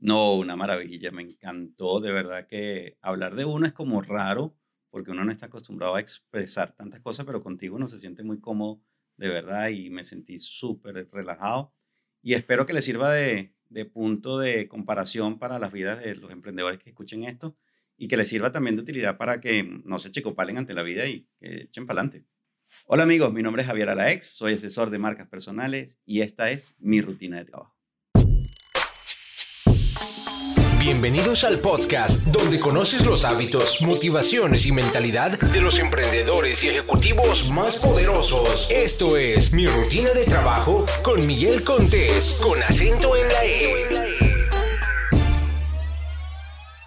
No, una maravilla, me encantó, de verdad que hablar de uno es como raro, porque uno no está acostumbrado a expresar tantas cosas, pero contigo uno se siente muy cómodo, de verdad, y me sentí súper relajado. Y espero que le sirva de, punto de comparación para las vidas de los emprendedores que escuchen esto y que les sirva también de utilidad para que no se chicopalen ante la vida y que echen para adelante. Hola amigos, mi nombre es Javier Alaex, soy asesor de marcas personales y esta es mi rutina de trabajo. Bienvenidos al podcast donde conoces los hábitos, motivaciones y mentalidad de los emprendedores y ejecutivos más poderosos. Esto es Mi Rutina de Trabajo con Miguel Contés, con acento en la E.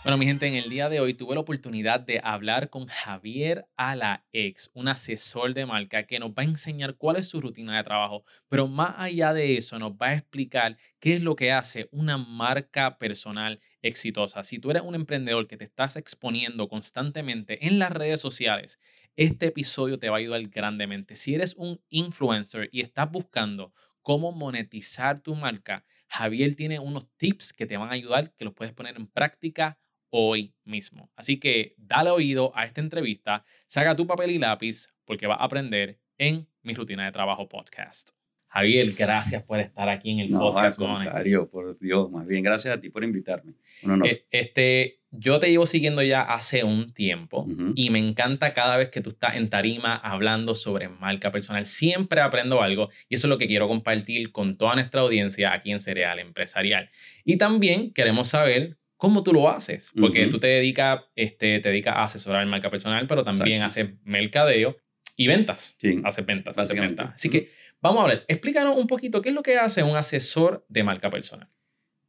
Bueno, mi gente, en el día de hoy tuve la oportunidad de hablar con Javier Alaex, un asesor de marca que nos va a enseñar cuál es su rutina de trabajo, pero más allá de eso nos va a explicar qué es lo que hace una marca personal exitosa. Si tú eres un emprendedor que te estás exponiendo constantemente en las redes sociales, este episodio te va a ayudar grandemente. Si eres un influencer y estás buscando cómo monetizar tu marca, Javier tiene unos tips que te van a ayudar, que los puedes poner en práctica hoy mismo. Así que dale oído a esta entrevista, saca tu papel y lápiz porque vas a aprender en mi rutina de trabajo podcast. Javier, gracias por estar aquí en el podcast. Al contrario, por Dios, más bien gracias a ti por invitarme. Eh, este, yo te llevo siguiendo ya hace un tiempo y me encanta cada vez que tú estás en tarima hablando sobre marca personal. Siempre aprendo algo y eso es lo que quiero compartir con toda nuestra audiencia aquí en Cereal Empresarial. Y también queremos saber cómo tú lo haces, porque tú te dedicas, este, te dedicas a asesorar marca personal, pero también haces mercadeo y ventas. Sí, haces ventas, haces ventas. Así que vamos a ver, explícanos un poquito qué es lo que hace un asesor de marca personal.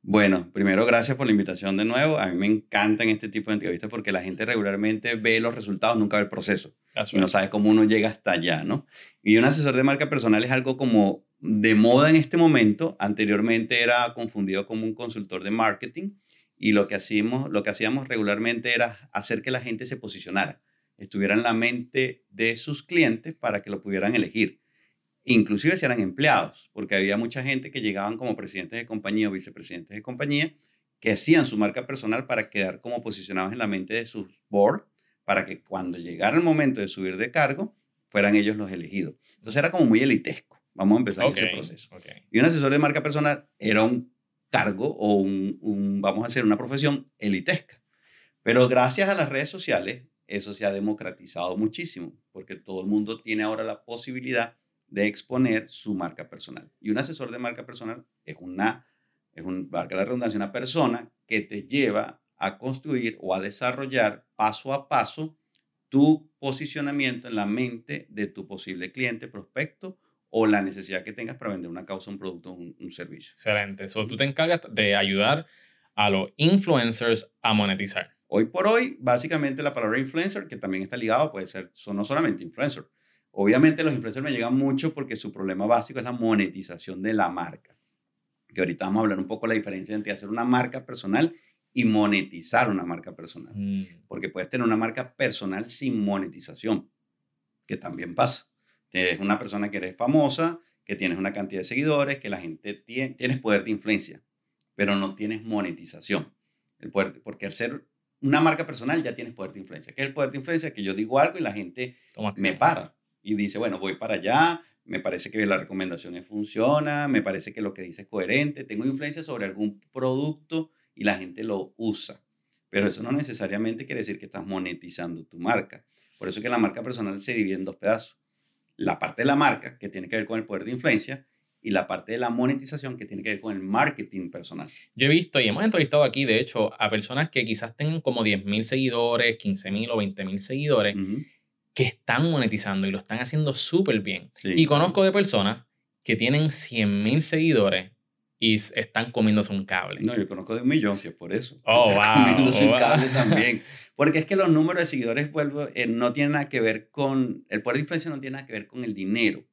Bueno, primero gracias por la invitación de nuevo. A mí me encantan este tipo de entrevistas porque la gente regularmente ve los resultados, nunca ve el proceso. Y no sabe cómo uno llega hasta allá, ¿no? Y un asesor de marca personal es algo como de moda en este momento. Anteriormente era confundido como un consultor de marketing y lo que, hacíamos, lo que hacíamos regularmente era hacer que la gente se posicionara, estuviera en la mente de sus clientes para que lo pudieran elegir. Inclusive si eran empleados, porque había mucha gente que llegaban como presidentes de compañía o vicepresidentes de compañía que hacían su marca personal para quedar como posicionados en la mente de sus board, para que cuando llegara el momento de subir de cargo, fueran ellos los elegidos. Entonces era como muy elitesco. Vamos a empezar ese proceso. Y un asesor de marca personal era un cargo o un, vamos a hacer una profesión elitesca. Pero gracias a las redes sociales, eso se ha democratizado muchísimo, porque todo el mundo tiene ahora la posibilidad de exponer su marca personal. Y un asesor de marca personal es una, es un, valga la redundancia, una persona que te lleva a construir o a desarrollar paso a paso tu posicionamiento en la mente de tu posible cliente, prospecto o la necesidad que tengas para vender una causa, un producto o un, servicio. Excelente. So, tú te encargas de ayudar a los influencers a monetizar. Hoy por hoy, básicamente la palabra influencer, que también está ligado, puede ser son no solamente influencer. Obviamente los influencers me llegan mucho porque su problema básico es la monetización de la marca. Que ahorita vamos a hablar un poco de la diferencia entre hacer una marca personal y monetizar una marca personal. Mm. Porque puedes tener una marca personal sin monetización, que también pasa. Es una persona que eres famosa, que tienes una cantidad de seguidores, que la gente tiene, tienes poder de influencia, pero no tienes monetización. El poder, porque al ser una marca personal ya tienes poder de influencia. ¿Qué es el poder de influencia? Que yo digo algo y la gente me para y dice, bueno, voy para allá, me parece que la recomendación funciona, me parece que lo que dice es coherente, tengo influencia sobre algún producto y la gente lo usa. Pero eso no necesariamente quiere decir que estás monetizando tu marca. Por eso que la marca personal se divide en dos pedazos la parte de la marca, que tiene que ver con el poder de influencia, y la parte de la monetización, que tiene que ver con el marketing personal. Yo he visto y hemos entrevistado aquí, de hecho, a personas que quizás tengan como 10.000 seguidores, 15.000 o 20.000 seguidores, que están monetizando y lo están haciendo súper bien. Y conozco de personas que tienen 100.000 seguidores y están comiéndose un cable. No, yo conozco de un millón, si es por eso. Oh, wow. Comiéndose un cable también. Porque es que los números de seguidores, vuelvo, eh, no tienen nada que ver con, el poder de influencia no tiene nada que ver con el dinero.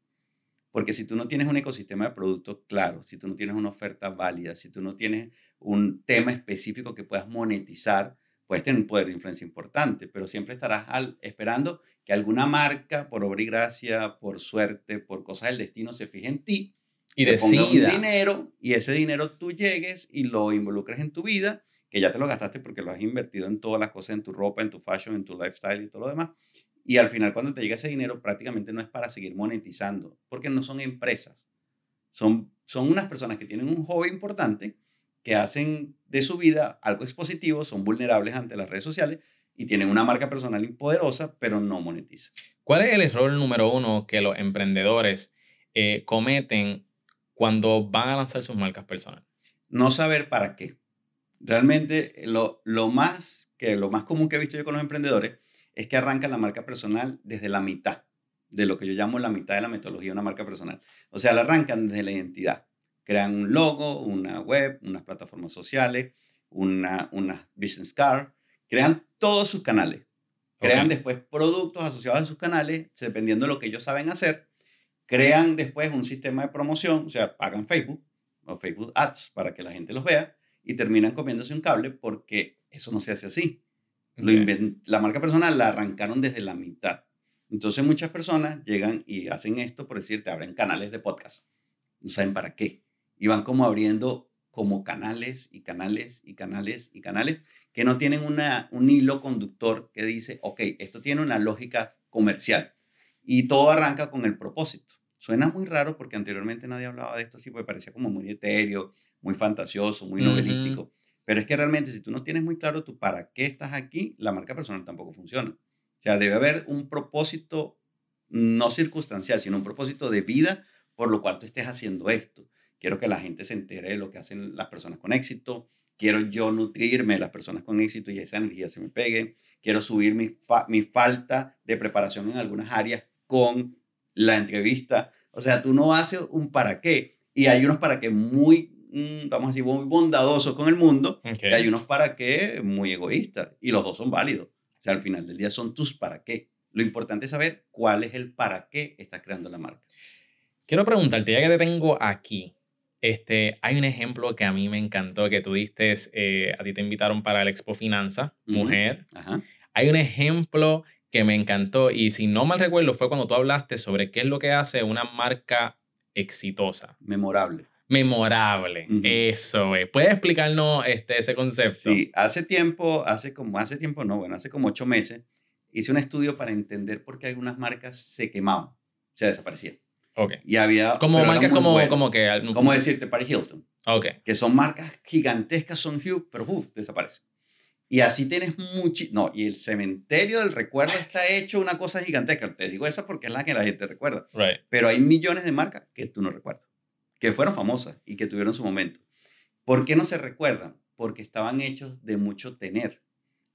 Porque si tú no tienes un ecosistema de productos claro, si tú no tienes una oferta válida, si tú no tienes un tema específico que puedas monetizar, puedes tener un poder de influencia importante, pero siempre estarás al, esperando que alguna marca, por obra y gracia, por suerte, por cosas del destino, se fije en ti y te ponga un decida. dinero y ese dinero tú llegues y lo involucres en tu vida, que ya te lo gastaste porque lo has invertido en todas las cosas, en tu ropa, en tu fashion, en tu lifestyle y todo lo demás. Y al final cuando te llega ese dinero prácticamente no es para seguir monetizando, porque no son empresas. Son, son unas personas que tienen un hobby importante, que hacen de su vida algo expositivo, son vulnerables ante las redes sociales y tienen una marca personal poderosa, pero no monetizan. ¿Cuál es el error número uno que los emprendedores eh, cometen cuando van a lanzar sus marcas personales? No saber para qué. Realmente lo, lo, más, que, lo más común que he visto yo con los emprendedores es que arrancan la marca personal desde la mitad de lo que yo llamo la mitad de la metodología de una marca personal. O sea, la arrancan desde la identidad. Crean un logo, una web, unas plataformas sociales, una, una business card, crean todos sus canales. Crean Ok. después productos asociados a sus canales, dependiendo de lo que ellos saben hacer. Crean después un sistema de promoción, o sea, pagan Facebook o Facebook Ads para que la gente los vea y terminan comiéndose un cable porque eso no se hace así. Lo Ok. inven- la marca personal la arrancaron desde la mitad. Entonces muchas personas llegan y hacen esto, por decirte, abren canales de podcast. No saben para qué. Y van como abriendo como canales y canales y canales y canales que no tienen una, un hilo conductor que dice, ok, esto tiene una lógica comercial. Y todo arranca con el propósito. Suena muy raro porque anteriormente nadie hablaba de esto así, porque parecía como muy etéreo, muy fantasioso, muy novelístico. Pero es que realmente si tú no tienes muy claro tú para qué estás aquí, la marca personal tampoco funciona. O sea, debe haber un propósito no circunstancial, sino un propósito de vida por lo cual tú estés haciendo esto. Quiero que la gente se entere de lo que hacen las personas con éxito. Quiero yo nutrirme de las personas con éxito y esa energía se me pegue. Quiero subir mi, fa- mi falta de preparación en algunas áreas con la entrevista. O sea, tú no haces un para qué. Y hay unos para qué muy, mm, vamos a decir, muy bondadosos con el mundo y hay unos para qué muy egoístas. Y los dos son válidos. O sea, al final del día son tus para qué. Lo importante es saber cuál es el para qué estás creando la marca. Quiero preguntarte, ya que te tengo aquí, este, hay un ejemplo que a mí me encantó que tú diste, eh, a ti te invitaron para el Expo Finanza, mujer. Ajá. Hay un ejemplo que me encantó y si no mal recuerdo fue cuando tú hablaste sobre qué es lo que hace una marca exitosa, Memorable. memorable. Eso es. ¿Puedes explicarnos este, ese concepto? Sí, hace tiempo, hace como, hace tiempo no, bueno, hace como ocho meses, hice un estudio para entender por qué algunas marcas se quemaban, o sea, desaparecían. Ok. Y había... Como marcas como, buenas. como que... Como decirte, Paris Hilton, Ok. que son marcas gigantescas, son huge, pero uf, desaparecen. Y así tienes mucho... No, y el cementerio del recuerdo está hecho una cosa gigantesca. Te digo esa porque es la que la gente recuerda. Right. Pero hay millones de marcas que tú no recuerdas, que fueron famosas y que tuvieron su momento. ¿Por qué no se recuerdan? Porque estaban hechos de mucho tener.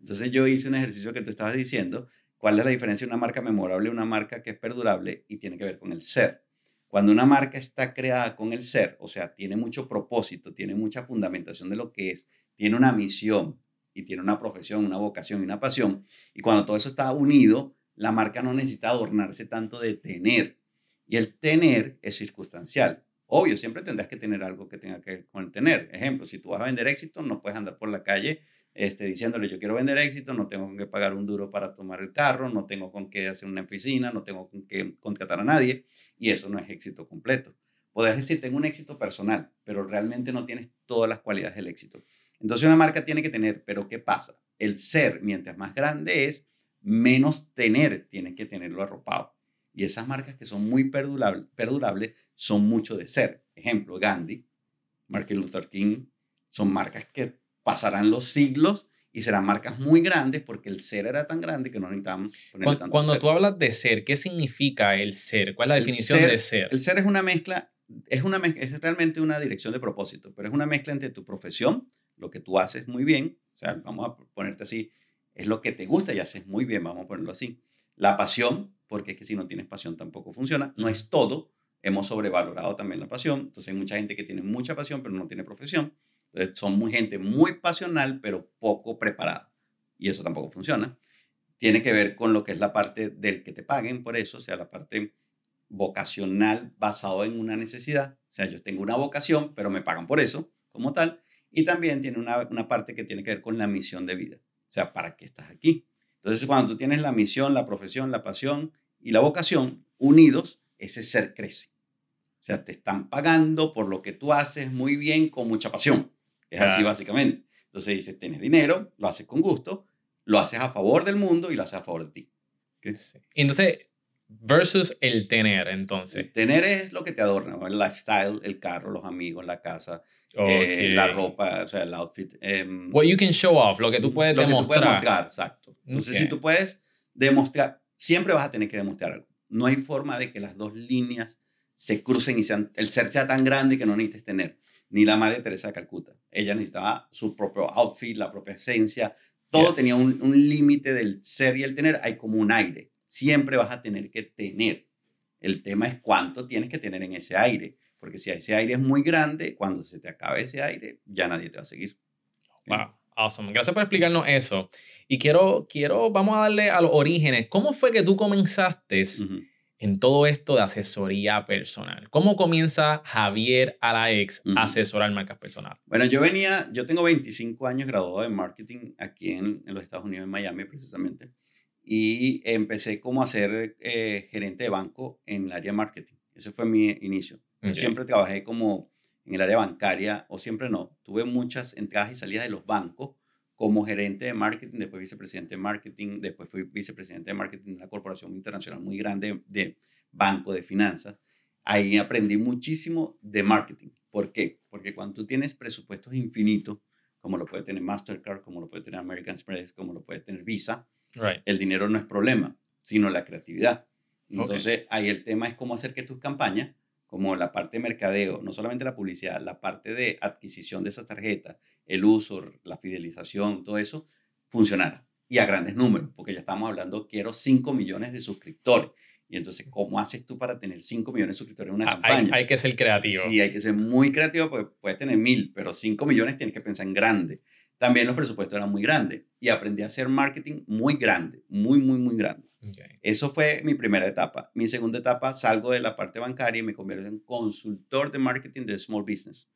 Entonces yo hice un ejercicio que tú estabas diciendo, cuál es la diferencia de una marca memorable y una marca que es perdurable y tiene que ver con el ser. Cuando una marca está creada con el ser, o sea, tiene mucho propósito, tiene mucha fundamentación de lo que es, tiene una misión y tiene una profesión, una vocación y una pasión, y cuando todo eso está unido, la marca no necesita adornarse tanto de tener. Y el tener es circunstancial. Obvio, siempre tendrás que tener algo que tenga que ver con el tener. Ejemplo, si tú vas a vender éxito, no puedes andar por la calle este, diciéndole yo quiero vender éxito, no tengo con qué pagar un duro para tomar el carro, no tengo con qué hacer una oficina, no tengo con qué contratar a nadie, y eso no es éxito completo. Podrías decir, tengo un éxito personal, pero realmente no tienes todas las cualidades del éxito. Entonces una marca tiene que tener, pero ¿qué pasa? El ser, mientras más grande es, menos tener tiene que tenerlo arropado. Y esas marcas que son muy perdurable- perdurables son mucho de ser. Ejemplo, Gandhi, Martin Luther King, son marcas que pasarán los siglos y serán marcas muy grandes porque el ser era tan grande que no necesitaban ponerle Cuan- tanto Cuando ser. tú hablas de ser, ¿qué significa el ser? ¿Cuál es la El definición ser- de ser? El ser es una mezcla, es, una, es realmente una dirección de propósito, pero es una mezcla entre tu profesión, lo que tú haces muy bien, o sea, vamos a ponerte así, es lo que te gusta y haces muy bien, vamos a ponerlo así. La pasión, porque es que si no tienes pasión tampoco funciona, no es todo, hemos sobrevalorado también la pasión, entonces hay mucha gente que tiene mucha pasión pero no tiene profesión, entonces son gente muy pasional pero poco preparada y eso tampoco funciona. Tiene que ver con lo que es la parte del que te paguen por eso, o sea, la parte vocacional basado en una necesidad. O sea, yo tengo una vocación, pero me pagan por eso, como tal. Y también tiene una, una parte que tiene que ver con la misión de vida. O sea, ¿para qué estás aquí? Entonces, cuando tú tienes la misión, la profesión, la pasión y la vocación unidos, ese ser crece. O sea, te están pagando por lo que tú haces muy bien, con mucha pasión. Es así básicamente. Entonces dices, tienes dinero, lo haces con gusto, lo haces a favor del mundo y lo haces a favor de ti. Entonces, versus el tener, entonces. El tener es lo que te adorna, el lifestyle, el carro, los amigos, la casa, eh, la ropa, o sea, el outfit. Um, What you can show off, lo que tú puedes demostrar. Lo que tú puedes mostrar, exacto. Entonces, si tú puedes demostrar, siempre vas a tener que demostrar algo. No hay forma de que las dos líneas se crucen y sean, el ser sea tan grande que no necesites tener. Ni la madre Teresa de Calcuta. Ella necesitaba su propio outfit, la propia esencia. Todo tenía un, un límite del ser y el tener. Hay como un aire. Siempre vas a tener que tener. El tema es cuánto tienes que tener en ese aire. Porque si ese aire es muy grande, cuando se te acabe ese aire, ya nadie te va a seguir. Wow, awesome. Gracias por explicarnos eso. Y quiero, quiero, vamos a darle a los orígenes. ¿Cómo fue que tú comenzaste en todo esto de asesoría personal? ¿Cómo comienza Javier Alaex a asesorar marcas personales? Bueno, yo venía, yo tengo 25 años graduado en marketing aquí en, en los Estados Unidos, en Miami precisamente, y empecé como a ser eh, gerente de banco en el área de marketing. Ese fue mi inicio. Yo siempre trabajé como en el área bancaria, o siempre no. Tuve muchas entradas y salidas de los bancos como gerente de marketing, después vicepresidente de marketing, después fui vicepresidente de marketing de una corporación internacional muy grande de banco de finanzas. Ahí aprendí muchísimo de marketing. ¿Por qué? Porque cuando tú tienes presupuestos infinitos, como lo puede tener Mastercard, como lo puede tener American Express, como lo puede tener Visa, el dinero no es problema, sino la creatividad. Entonces, ahí el tema es cómo hacer que tus campañas, como la parte de mercadeo, no solamente la publicidad, la parte de adquisición de esas tarjetas, el uso, la fidelización, todo eso, funcionara. Y a grandes números, porque ya estamos hablando, quiero 5 millones de suscriptores. Y entonces, ¿cómo haces tú para tener 5 millones de suscriptores en una ah, campaña? Hay, que ser creativo. Sí, hay que ser muy creativo, porque puedes tener mil, pero 5 millones tienes que pensar en grande. También los presupuestos eran muy grandes y aprendí a hacer marketing muy grande, muy, muy, muy grande. Eso fue mi primera etapa. Mi segunda etapa, salgo de la parte bancaria y me convierto en consultor de marketing de small business.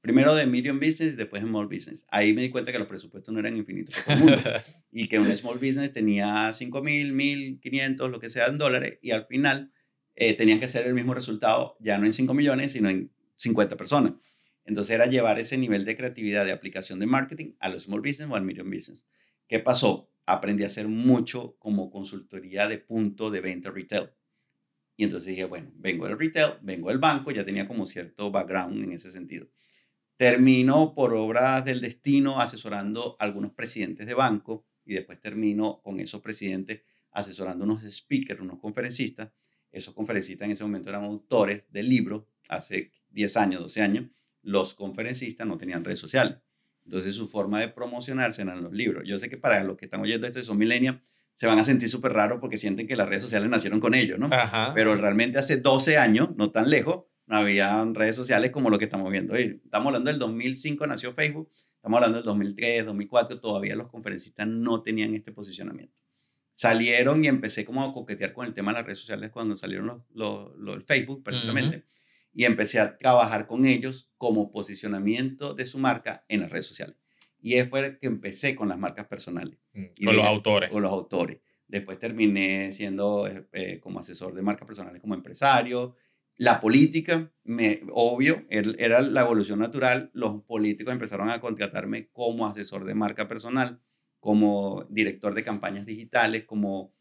Primero de medium business y después de small business. Ahí me di cuenta que los presupuestos no eran infinitos para todo el mundo y que un small business tenía 5 mil, 1.500, lo que sea en dólares y al final eh, tenían que hacer el mismo resultado ya no en 5 millones, sino en 50 personas. Entonces era llevar ese nivel de creatividad de aplicación de marketing a los small business o al medium business. ¿Qué pasó? Aprendí a hacer mucho como consultoría de punto de venta retail. Y entonces dije, bueno, vengo del retail, vengo del banco, ya tenía como cierto background en ese sentido. Termino por obras del destino asesorando a algunos presidentes de banco y después termino con esos presidentes asesorando unos speakers, unos conferencistas. Esos conferencistas en ese momento eran autores del libro, hace 10 años, 12 años, los conferencistas no tenían redes sociales. Entonces su forma de promocionarse eran los libros. Yo sé que para los que están oyendo esto y son millennials, se van a sentir súper raros porque sienten que las redes sociales nacieron con ellos, ¿no? Pero realmente hace 12 años, no tan lejos, no había redes sociales como lo que estamos viendo hoy. Estamos hablando del 2005 nació Facebook, estamos hablando del 2003, 2004, todavía los conferencistas no tenían este posicionamiento. Salieron y empecé como a coquetear con el tema de las redes sociales cuando salieron los, los, Facebook, precisamente y empecé a trabajar con ellos como posicionamiento de su marca en las redes sociales. Y fue que empecé con las marcas personales. Mm, con los autores. Con los autores. Después terminé siendo eh, eh, como asesor de marcas personales como empresario. La política, me, obvio, era la evolución natural. Los políticos empezaron a contratarme como asesor de marca personal, como director de campañas digitales, como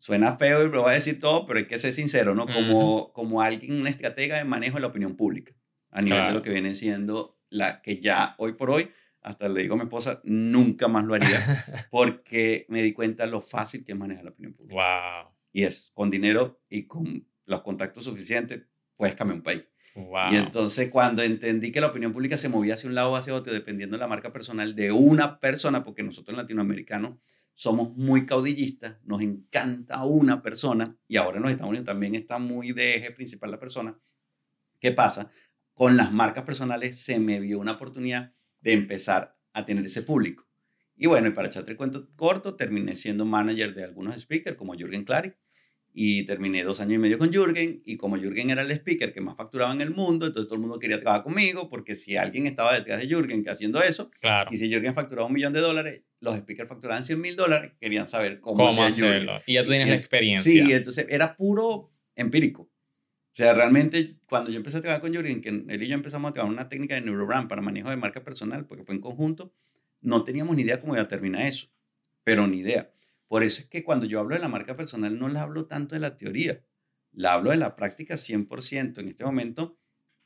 suena feo y lo voy a decir todo, pero hay que ser sincero, ¿no? Como, como alguien, una estratega de manejo de la opinión pública, a nivel de lo que viene siendo la que ya hoy por hoy, hasta le digo a mi esposa, nunca más lo haría, porque me di cuenta lo fácil que es manejar la opinión pública. Wow. Y es, con dinero y con los contactos suficientes, puedes cambiar un país. Wow. Y entonces cuando entendí que la opinión pública se movía hacia un lado o hacia otro, dependiendo de la marca personal de una persona, porque nosotros en latinoamericanos somos muy caudillistas, nos encanta una persona y ahora en los Estados Unidos también está muy de eje principal la persona. ¿Qué pasa? Con las marcas personales se me vio una oportunidad de empezar a tener ese público. Y bueno, y para echarte el cuento corto, terminé siendo manager de algunos speakers como Jürgen Klarik y terminé dos años y medio con Jürgen y como Jürgen era el speaker que más facturaba en el mundo, entonces todo el mundo quería trabajar conmigo porque si alguien estaba detrás de Jürgen haciendo eso y si Jürgen facturaba un millón de dólares, los speakers facturaban 100 mil dólares, querían saber cómo, hacerlo. Y ya tú tienes la experiencia. Sí, entonces era puro empírico. O sea, realmente cuando yo empecé a trabajar con Jürgen, que él y yo empezamos a trabajar una técnica de neurobrand para manejo de marca personal, porque fue en conjunto, no teníamos ni idea cómo iba a terminar eso, pero ni idea. Por eso es que cuando yo hablo de la marca personal no la hablo tanto de la teoría, la hablo de la práctica 100%. En este momento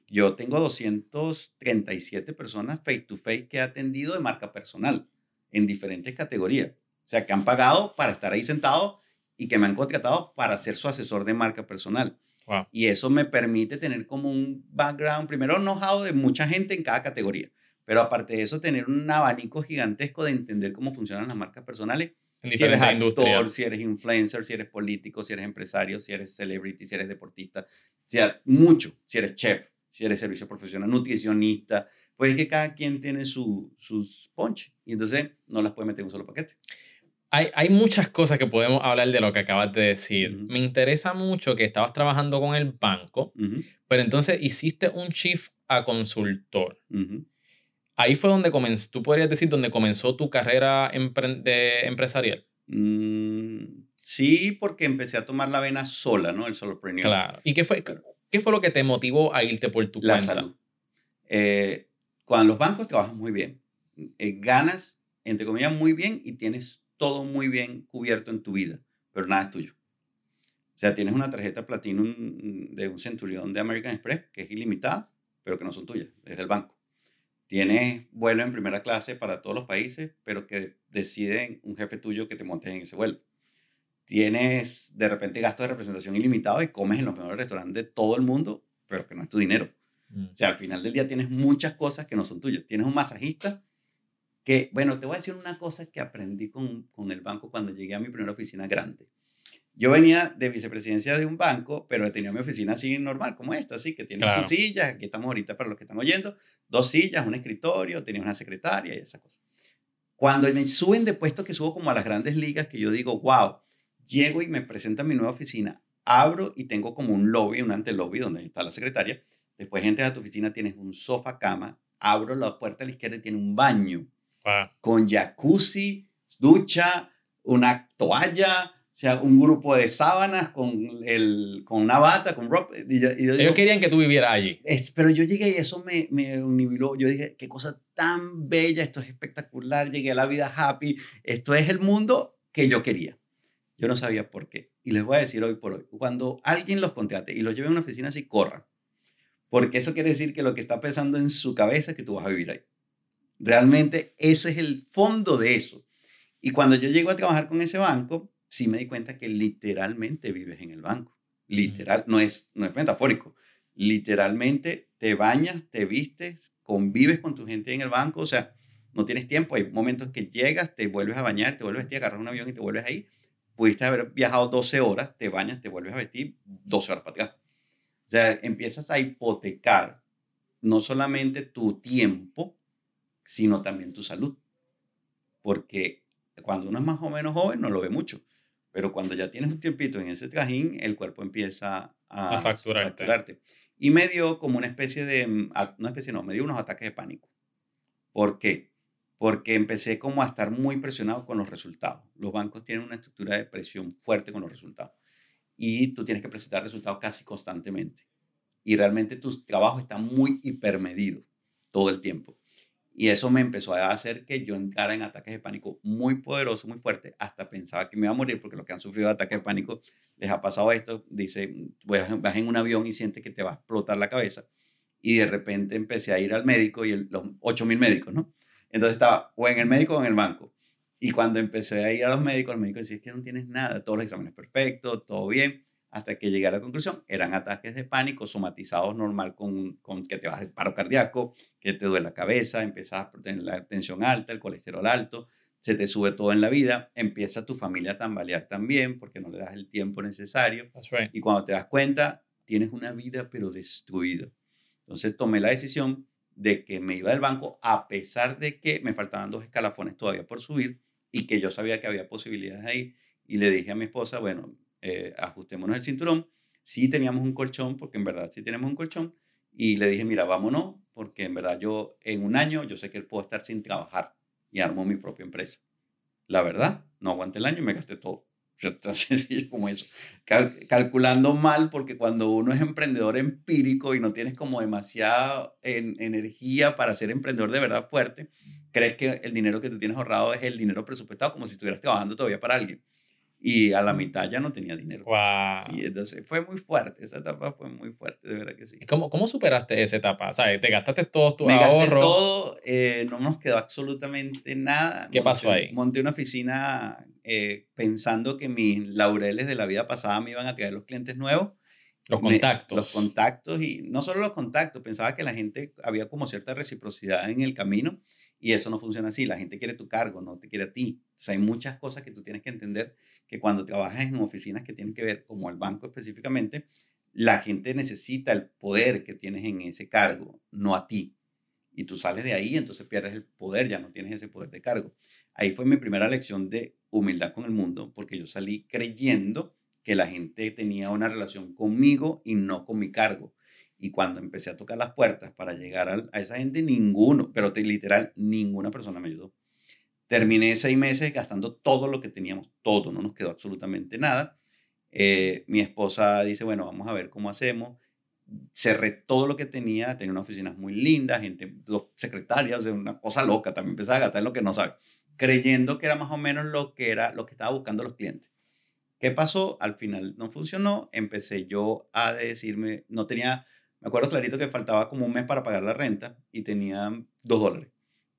yo tengo 237 personas face to face que he atendido de marca personal en diferentes categorías. O sea, que han pagado para estar ahí sentado y que me han contratado para ser su asesor de marca personal. Y eso me permite tener como un background, primero know-how de mucha gente en cada categoría, pero aparte de eso, tener un abanico gigantesco de entender cómo funcionan las marcas personales. Si eres actor, si eres influencer, si eres político, si eres empresario, si eres celebrity, si eres deportista, si mucho, si eres chef, si eres servicio profesional, nutricionista, pues es que cada quien tiene su, sus punch y entonces no las puede meter en un solo paquete. Hay, hay, muchas cosas que podemos hablar de lo que acabas de decir. Me interesa mucho que estabas trabajando con el banco, pero entonces hiciste un shift a consultor. Ahí fue donde comenzó, tú podrías decir, donde comenzó tu carrera empresarial. Mm, sí, porque empecé a tomar la vena sola, ¿no? El solopreneur. Claro. ¿Y qué fue, qué fue lo que te motivó a irte por tu la salud. Eh, cuando los bancos trabajan muy bien, eh, ganas, entre comillas, muy bien y tienes todo muy bien cubierto en tu vida, pero nada es tuyo. O sea, tienes una tarjeta Platinum de un centurión de American Express que es ilimitada, pero que no son tuyas, es del banco. Tienes vuelo en primera clase para todos los países, pero que deciden un jefe tuyo que te montes en ese vuelo. Tienes de repente gasto de representación ilimitado y comes en los mejores restaurantes de todo el mundo, pero que no es tu dinero. Mm. O sea, al final del día tienes muchas cosas que no son tuyas. Tienes un masajista que, bueno, te voy a decir una cosa que aprendí con, con el banco cuando llegué a mi primera oficina grande. Yo venía de vicepresidencia de un banco, pero tenía mi oficina así normal, como esta, así, que tiene sus sillas, aquí estamos ahorita para los que están oyendo, dos sillas, un escritorio, tenía una secretaria y esa cosa. Cuando me suben de puesto, que subo como a las grandes ligas, que yo digo, wow, llego y me presentan mi nueva oficina, abro y tengo como un lobby, un antelobby donde está la secretaria, después entras a tu oficina, tienes un sofá cama, abro la puerta a la izquierda y tiene un baño con jacuzzi, ducha, una toalla, o sea, un grupo de sábanas con, el, con una bata, con ropa. Ellos querían que tú vivieras allí. Es, pero yo llegué y eso me, me unibiló. Yo dije, qué cosa tan bella, esto es espectacular, llegué a la vida happy, esto es el mundo que yo quería. Yo no sabía por qué. Y les voy a decir hoy por hoy, cuando alguien los contrate y los lleve a una oficina así, corran. Porque eso quiere decir que lo que está pensando en su cabeza es que tú vas a vivir ahí. Realmente ese es el fondo de eso. Y cuando yo llego a trabajar con ese banco, sí me di cuenta que literalmente vives en el banco. Literal, no es, no es metafórico. Literalmente te bañas, te vistes, convives con tu gente en el banco. O sea, no tienes tiempo. Hay momentos que llegas, te vuelves a bañar, te vuelves a vestir, agarras un avión y te vuelves ahí. Pudiste haber viajado 12 horas, te bañas, te vuelves a vestir 12 horas para atrás. O sea, empiezas a hipotecar no solamente tu tiempo, sino también tu salud. Porque cuando uno es más o menos joven no lo ve mucho, pero cuando ya tienes un tiempito en ese trajín, el cuerpo empieza a, facturarte. Y me dio como una especie de, mm, una especie no, me dio unos ataques de pánico. ¿Por qué? Porque empecé como a estar muy presionado con los resultados. Los bancos tienen una estructura de presión fuerte con los resultados. Y tú tienes que presentar resultados casi constantemente. Y realmente tu trabajo está muy hipermedido todo el tiempo. Y eso me empezó a hacer que yo entrara en ataques de pánico muy poderosos, muy fuertes. Hasta pensaba que me iba a morir porque los que han sufrido ataques de pánico les ha pasado esto. Dice, vas en un avión y sientes que te va a explotar la cabeza. Y de repente empecé a ir al médico y los 8.000 médicos, ¿no? Entonces estaba o en el médico o en el banco. Y cuando empecé a ir a los médicos, el médico decía, es que no tienes nada, todos los exámenes perfectos, todo bien hasta que llegué a la conclusión, eran ataques de pánico somatizados normal con, con que te vas el paro cardíaco, que te duele la cabeza, empiezas a tener la tensión alta, el colesterol alto, se te sube todo en la vida, empieza tu familia a tambalear también porque no le das el tiempo necesario. Y cuando te das cuenta, tienes una vida pero destruida. Entonces tomé la decisión de que me iba del banco a pesar de que me faltaban dos escalafones todavía por subir y que yo sabía que había posibilidades ahí. Y le dije a mi esposa, bueno, eh, ajustémonos el cinturón. Sí teníamos un colchón, porque en verdad sí tenemos un colchón. Y le dije, mira, vámonos, porque en verdad yo en un año yo sé que él puedo estar sin trabajar y armo mi propia empresa. La verdad, no aguanté el año y me gasté todo. O sea, tan sencillo como eso. calculando mal, porque cuando uno es emprendedor empírico y no tienes como demasiada energía para ser emprendedor de verdad fuerte, crees que el dinero que tú tienes ahorrado es el dinero presupuestado, como si estuvieras trabajando todavía para alguien y a la mitad ya no tenía dinero. Wow. Sí, entonces fue muy fuerte, esa etapa fue muy fuerte, de verdad que sí. ¿Cómo, cómo superaste esa etapa? ¿Sabes? ¿Te gastaste todo tu Me ahorro? gasté todo, eh, no nos quedó absolutamente nada. ¿Qué pasó ahí? Monté una oficina eh, pensando que mis laureles de la vida pasada me iban a traer los clientes nuevos. Los contactos. los contactos y no solo los contactos, pensaba que la gente había como cierta reciprocidad en el camino y eso no funciona así. La gente quiere tu cargo, no te quiere a ti. O sea, hay muchas cosas que tú tienes que entender que cuando trabajas en oficinas que tienen que ver, como el banco específicamente, la gente necesita el poder que tienes en ese cargo, no a ti. Y tú sales de ahí, entonces pierdes el poder, ya no tienes ese poder de cargo. Ahí fue mi primera lección de humildad con el mundo, porque yo salí creyendo que la gente tenía una relación conmigo y no con mi cargo. Y cuando empecé a tocar las puertas para llegar a, esa gente, ninguno, pero te, literal, ninguna persona me ayudó. Terminé seis meses gastando todo lo que teníamos, todo, no nos quedó absolutamente nada. Eh, mi esposa dice, bueno, vamos a ver cómo hacemos. Cerré todo lo que tenía, tenía una oficina muy linda, gente, dos secretarias, una cosa loca, también empecé a gastar en lo que no sabe, creyendo que era más o menos lo que era lo que estaba buscando los clientes. ¿Qué pasó? Al final no funcionó, empecé yo a decirme, no tenía, me acuerdo clarito que faltaba como un mes para pagar la renta y tenía dos dólares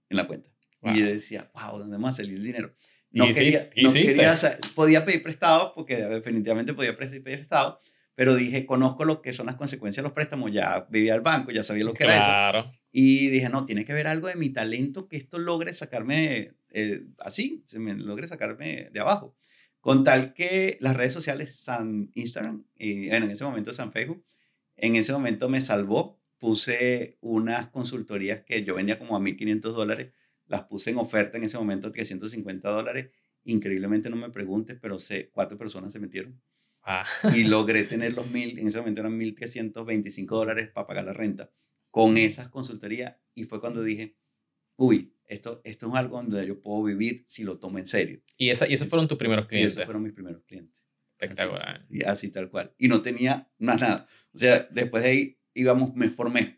en la cuenta. Y yo decía, wow, ¿dónde más salir el dinero? No quería, no quería, podía pedir prestado, porque definitivamente podía pedir prestado, pero dije, conozco lo que son las consecuencias de los préstamos, ya vivía al banco, ya sabía lo que era eso. Y dije, no, tiene que haber algo de mi talento que esto logre sacarme eh, así, se me logre sacarme de abajo. Con tal que las redes sociales, San Instagram, y bueno, en ese momento San Facebook, en ese momento me salvó, puse unas consultorías que yo vendía como a 1.500 dólares, las puse en oferta en ese momento a 350 dólares. Increíblemente no me preguntes, pero sé, cuatro personas se metieron. Ah. Y logré tener los mil, en ese momento eran 1.325 dólares para pagar la renta con esas consultorías. Y fue cuando dije, uy, esto, esto es algo donde yo puedo vivir si lo tomo en serio. ¿Y, esa, y esos fueron tus primeros clientes? Y esos fueron mis primeros clientes. Espectacular. y así tal cual. Y no tenía más nada. O sea, después de ahí íbamos mes por mes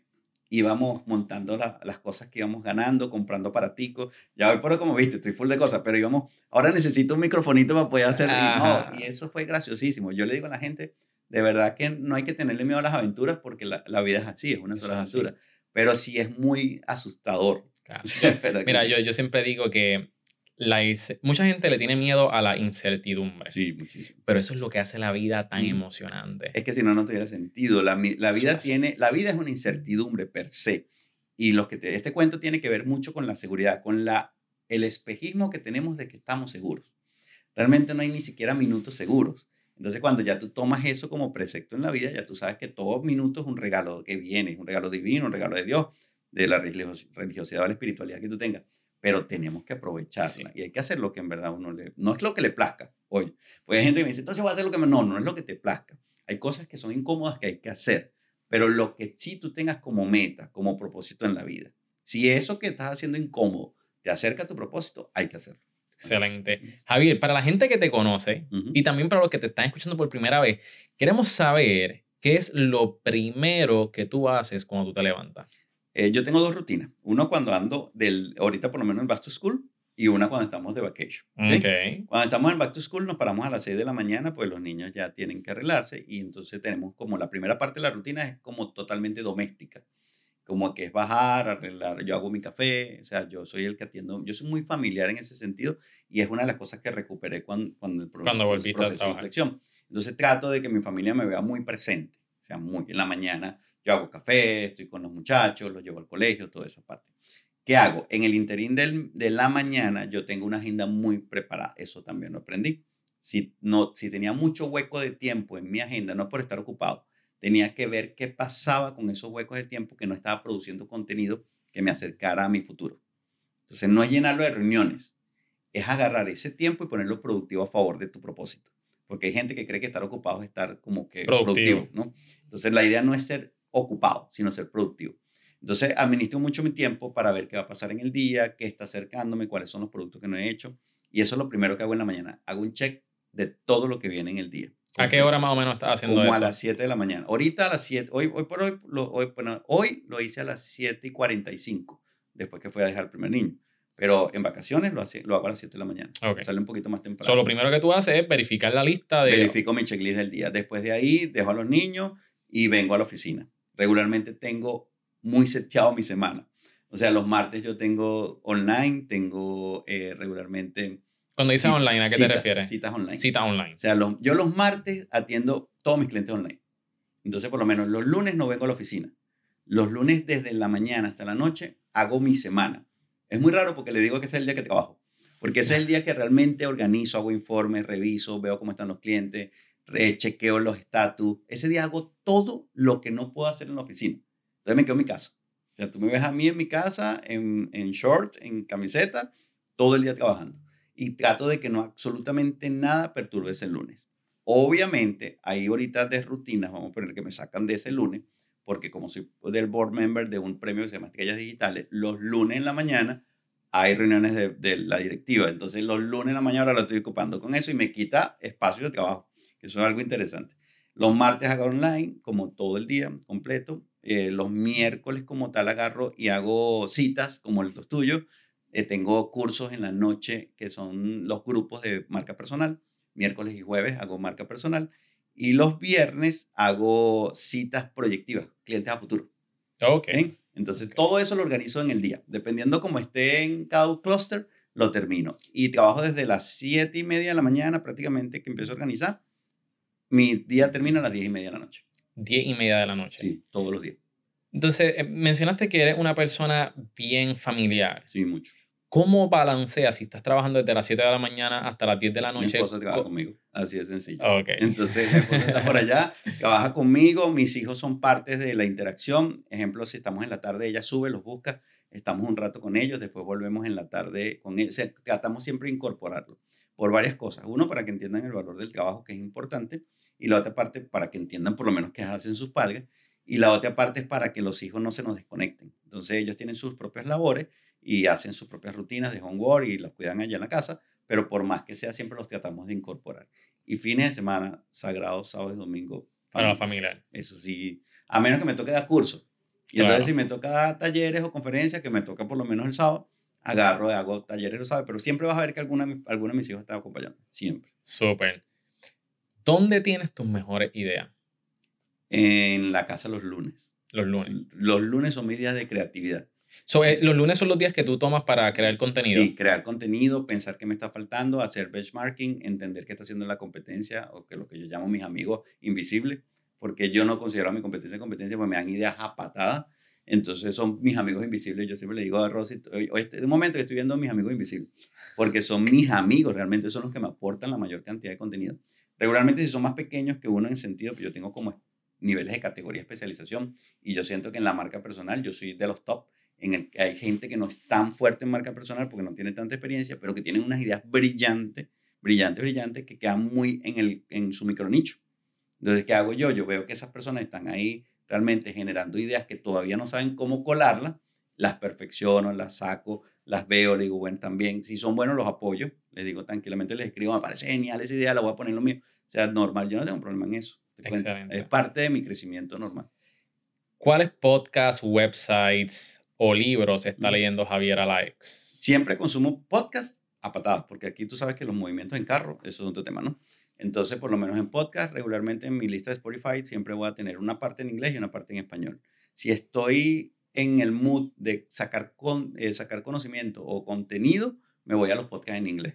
íbamos montando las cosas que íbamos ganando, comprando aparaticos. Ya hoy por hoy, como viste, estoy full de cosas, pero íbamos, ahora necesito un microfonito para poder hacer. Y, no, y eso fue graciosísimo. Yo le digo a la gente, de verdad que no hay que tenerle miedo a las aventuras porque la, la vida es así, es una sola aventura. Pero sí es muy asustador. Mira, yo, yo siempre digo que la, mucha gente le tiene miedo a la incertidumbre. Sí, muchísimo. Pero eso es lo que hace la vida tan emocionante. Es que si no, no tuviera sentido. La, la vida tiene, la vida es una incertidumbre per se. Y lo que te, este cuento tiene que ver mucho con la seguridad, con la, el espejismo que tenemos de que estamos seguros. Realmente no hay ni siquiera minutos seguros. Entonces, cuando ya tú tomas eso como precepto en la vida, ya tú sabes que todo minuto es un regalo que viene, es un regalo divino, un regalo de Dios, de la religiosidad o la espiritualidad que tú tengas pero tenemos que aprovecharla y hay que hacer lo que en verdad uno le... No es lo que le plazca, oye, pues hay gente que me dice, entonces voy a hacer lo que me... No, no es lo que te plazca. Hay cosas que son incómodas que hay que hacer, pero lo que sí tú tengas como meta, como propósito en la vida. Si eso que estás haciendo incómodo te acerca a tu propósito, hay que hacerlo. Excelente. Javier, para la gente que te conoce y también para los que te están escuchando por primera vez, queremos saber qué es lo primero que tú haces cuando tú te levantas. Eh, yo tengo dos rutinas. Uno cuando ando del, ahorita por lo menos en Back to School y una cuando estamos de vacation. Cuando estamos en Back to School nos paramos a las 6 de la mañana, pues los niños ya tienen que arreglarse y entonces tenemos como la primera parte de la rutina es como totalmente doméstica. Como que es bajar, arreglar, yo hago mi café, o sea, yo soy el que atiendo, yo soy muy familiar en ese sentido y es una de las cosas que recuperé cuando, cuando el cuando volviste proceso de reflexión. Entonces trato de que mi familia me vea muy presente, o sea, muy en la mañana yo hago café, estoy con los muchachos, los llevo al colegio, toda esa parte. ¿Qué hago? En el interín del, de la mañana yo tengo una agenda muy preparada. Eso también lo aprendí. Si, no, si tenía mucho hueco de tiempo en mi agenda, no por estar ocupado, tenía que ver qué pasaba con esos huecos de tiempo que no estaba produciendo contenido que me acercara a mi futuro. Entonces, no es llenarlo de reuniones, es agarrar ese tiempo y ponerlo productivo a favor de tu propósito. Porque hay gente que cree que estar ocupado es estar como que productivo, productivo ¿no? Entonces, la idea no es ser ocupado, sino ser productivo. Entonces, administro mucho mi tiempo para ver qué va a pasar en el día, qué está acercándome, cuáles son los productos que no he hecho. Y eso es lo primero que hago en la mañana. Hago un check de todo lo que viene en el día. ¿A qué hora más o menos estás haciendo eso? Como a las 7 de la mañana. Ahorita a las 7, hoy, hoy por hoy, lo, hoy, bueno, hoy lo hice a las 7 y 45, después que fui a dejar el primer niño. Pero en vacaciones lo, hace, lo hago a las 7 de la mañana. Sale un poquito más temprano. So, lo primero que tú haces es verificar la lista de... Verifico mi checklist del día. Después de ahí, dejo a los niños y vengo a la oficina. Regularmente tengo muy seteado mi semana. O sea, los martes yo tengo online, tengo eh, regularmente... Cuando dices online, ¿a qué te refieres? Citas online. Citas online. O sea, los, yo los martes atiendo todos mis clientes online. Entonces, por lo menos los lunes no vengo a la oficina. Los lunes desde la mañana hasta la noche hago mi semana es muy raro porque le digo que ese es el día que trabajo, porque ese es el día que realmente organizo, hago informes, reviso, veo cómo están los clientes, chequeo los estatus. Ese día hago todo lo que no puedo hacer en la oficina. Entonces me quedo en mi casa. O sea, tú me ves a mí en mi casa, en, en short, en camiseta, todo el día trabajando. Y trato de que no absolutamente nada perturbe ese lunes. Obviamente, hay ahorita de rutinas, vamos a poner que me sacan de ese lunes, porque como soy del board member de un premio que se Digitales, los lunes en la mañana hay reuniones de, la directiva. Entonces, los lunes en la mañana ahora lo estoy ocupando con eso y me quita espacio de trabajo, eso es algo interesante. Los martes hago online, como todo el día completo. Eh, los miércoles como tal agarro y hago citas, como los tuyos. Eh, tengo cursos en la noche que son los grupos de marca personal. Miércoles y jueves hago marca personal. Y los viernes hago citas proyectivas, clientes a futuro. Ok. Entonces, todo eso lo organizo en el día. Dependiendo cómo esté en cada cluster, lo termino. Y trabajo desde las 7 y media de la mañana prácticamente que empiezo a organizar. Mi día termina a las 10 y media de la noche. 10 y media de la noche. Sí, todos los días. Entonces, eh, mencionaste que eres una persona bien familiar. Sí, mucho. ¿Cómo balanceas si estás trabajando desde las 7 de la mañana hasta las 10 de la noche? Mi esposa trabaja conmigo, así de sencillo. Okay. Entonces, mi esposa está por allá, trabaja conmigo, mis hijos son partes de la interacción. Ejemplo, si estamos en la tarde, ella sube, los busca, estamos un rato con ellos, después volvemos en la tarde con ellos. O sea, tratamos siempre de incorporarlo por varias cosas. Uno, para que entiendan el valor del trabajo, que es importante, y la otra parte, para que entiendan por lo menos qué hacen sus padres, y la otra parte es para que los hijos no se nos desconecten. Entonces, ellos tienen sus propias labores y hacen sus propias rutinas de homework y los cuidan allá en la casa, pero por más que sea, siempre los tratamos de incorporar. Y fines de semana, sagrados, sábado y domingo. Para la familia. Eso sí, a menos que me toque dar cursos. Y entonces si me toca dar talleres o conferencias, que me toca por lo menos el sábado, agarro, hago talleres sábados, pero siempre vas a ver que alguna, de mis hijos está acompañando, siempre. Súper. ¿Dónde tienes tus mejores ideas? En la casa los lunes. Los lunes. Los lunes son mis días de creatividad. Eh, los lunes son los días que tú tomas para crear contenido. Sí, crear contenido, pensar qué me está faltando, hacer benchmarking, entender qué está haciendo la competencia o que lo que yo llamo mis amigos invisibles, porque yo no considero a mi competencia competencia, porque me dan ideas a patada. Entonces son mis amigos invisibles. Yo siempre le digo a Rosy, hoy, hoy de momento que estoy viendo a mis amigos invisibles, porque son mis amigos, realmente son los que me aportan la mayor cantidad de contenido. Regularmente si son más pequeños que uno en sentido, pues yo tengo como niveles de categoría especialización y yo siento que en la marca personal yo soy de los top en el que hay gente que no es tan fuerte en marca personal porque no tiene tanta experiencia, pero que tienen unas ideas brillantes, brillantes, brillantes, que quedan muy en, el, en su micronicho. Entonces, ¿qué hago yo? Yo veo que esas personas están ahí realmente generando ideas que todavía no saben cómo colarlas, las perfecciono, las saco, las veo, le digo, bueno, también, si son buenos, los apoyo, les digo tranquilamente, les escribo, me parece genial esa idea, la voy a poner lo mío. O sea, normal, yo no tengo problema en eso. Es parte de mi crecimiento normal. ¿Cuáles podcasts, websites o libros está leyendo Javier Alaex? Siempre consumo podcast a patadas, porque aquí tú sabes que los movimientos en carro, eso es otro tema, ¿no? Entonces, por lo menos en podcast, regularmente en mi lista de Spotify siempre voy a tener una parte en inglés y una parte en español. Si estoy en el mood de sacar, con, eh, sacar conocimiento o contenido, me voy a los podcasts en inglés.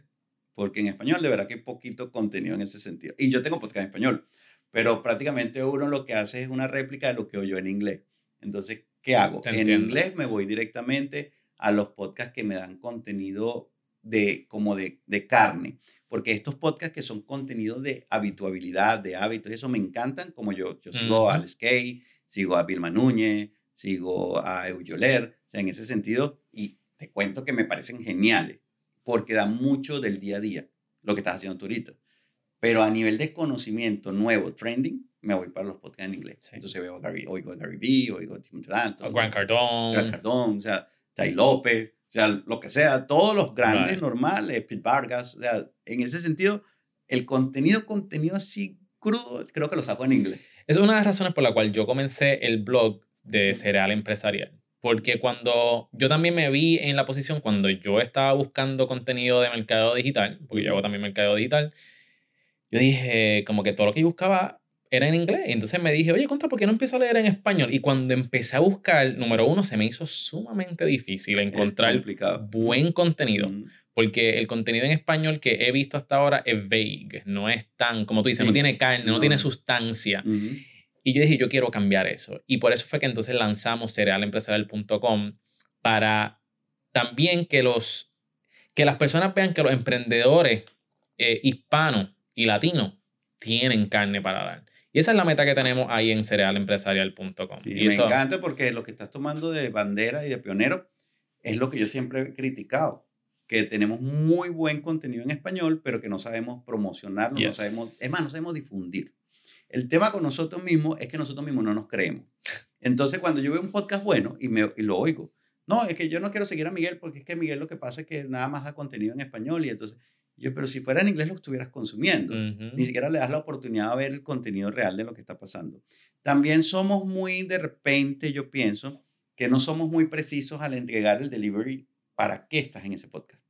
Porque en español de verdad que hay poquito contenido en ese sentido. Y yo tengo podcast en español, pero prácticamente uno lo que hace es una réplica de lo que oyó en inglés. Entonces, ¿qué hago? En inglés me voy directamente a los podcasts que me dan contenido de, como de, de carne, porque estos podcasts que son contenido de habituabilidad, de hábitos, eso me encantan, como yo, yo sigo a Alex Kay, sigo a Vilma Núñez, sigo a Eujoler, o sea, en ese sentido, y te cuento que me parecen geniales, porque dan mucho del día a día, lo que estás haciendo tú ahorita. Pero a nivel de conocimiento nuevo, trending, me voy para los podcasts en inglés. Entonces veo a Gary, oigo a Gary Vee, oigo a Tim Tranto. Grant Cardone. Grant Cardone, o sea, Tai López, o sea, lo que sea, todos los grandes normales, Pete Vargas, o sea, en ese sentido, el contenido, contenido así crudo, creo que lo saco en inglés. Es una de las razones por la cual yo comencé el blog de Cereal Empresarial. Porque cuando yo también me vi en la posición, cuando yo estaba buscando contenido de mercado digital, porque yo hago también mercado digital, yo dije, como que todo lo que buscaba era en inglés. Y entonces me dije, oye, contra, ¿por qué no empiezo a leer en español? Y cuando empecé a buscar, número uno, se me hizo sumamente difícil encontrar buen contenido. Porque el contenido en español que he visto hasta ahora es vague, no es tan, como tú dices, no tiene carne, no, tiene sustancia. Y yo dije, yo quiero cambiar eso. Y por eso fue que entonces lanzamos cerealempresarial.com para también que, los, que las personas vean que los emprendedores eh, hispanos y latinos tienen carne para dar. Y esa es la meta que tenemos ahí en cerealempresarial.com. y me encanta porque lo que estás tomando de bandera y de pionero es lo que yo siempre he criticado que tenemos muy buen contenido en español, pero que no sabemos promocionarlo, no sabemos, es más, no sabemos difundir. El tema con nosotros mismos es que nosotros mismos no nos creemos. Entonces, cuando yo veo un podcast bueno y, me, y lo oigo, no, es que yo no quiero seguir a Miguel porque es que Miguel lo que pasa es que nada más da contenido en español y entonces, yo, pero si fuera en inglés lo estuvieras consumiendo, ni siquiera le das la oportunidad de ver el contenido real de lo que está pasando. También somos muy, de repente, yo pienso, que no somos muy precisos al entregar el delivery para qué estás en ese podcast.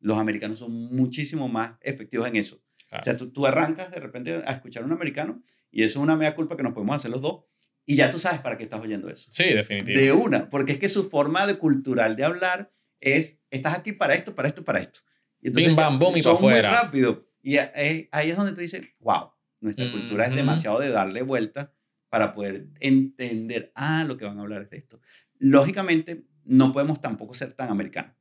Los americanos son muchísimo más efectivos en eso. O sea, tú, tú arrancas de repente a escuchar a un americano y eso es una mea culpa que nos podemos hacer los dos y ya tú sabes para qué estás oyendo eso. Sí, definitivamente. De una, porque es que su forma de cultural de hablar es, estás aquí para esto, para esto, para esto. Y entonces bam, boom, y para afuera. muy rápido. Y ahí es donde tú dices, wow, nuestra cultura es demasiado de darle vuelta para poder entender, ah, lo que van a hablar es de esto. Lógicamente, no podemos tampoco ser tan americanos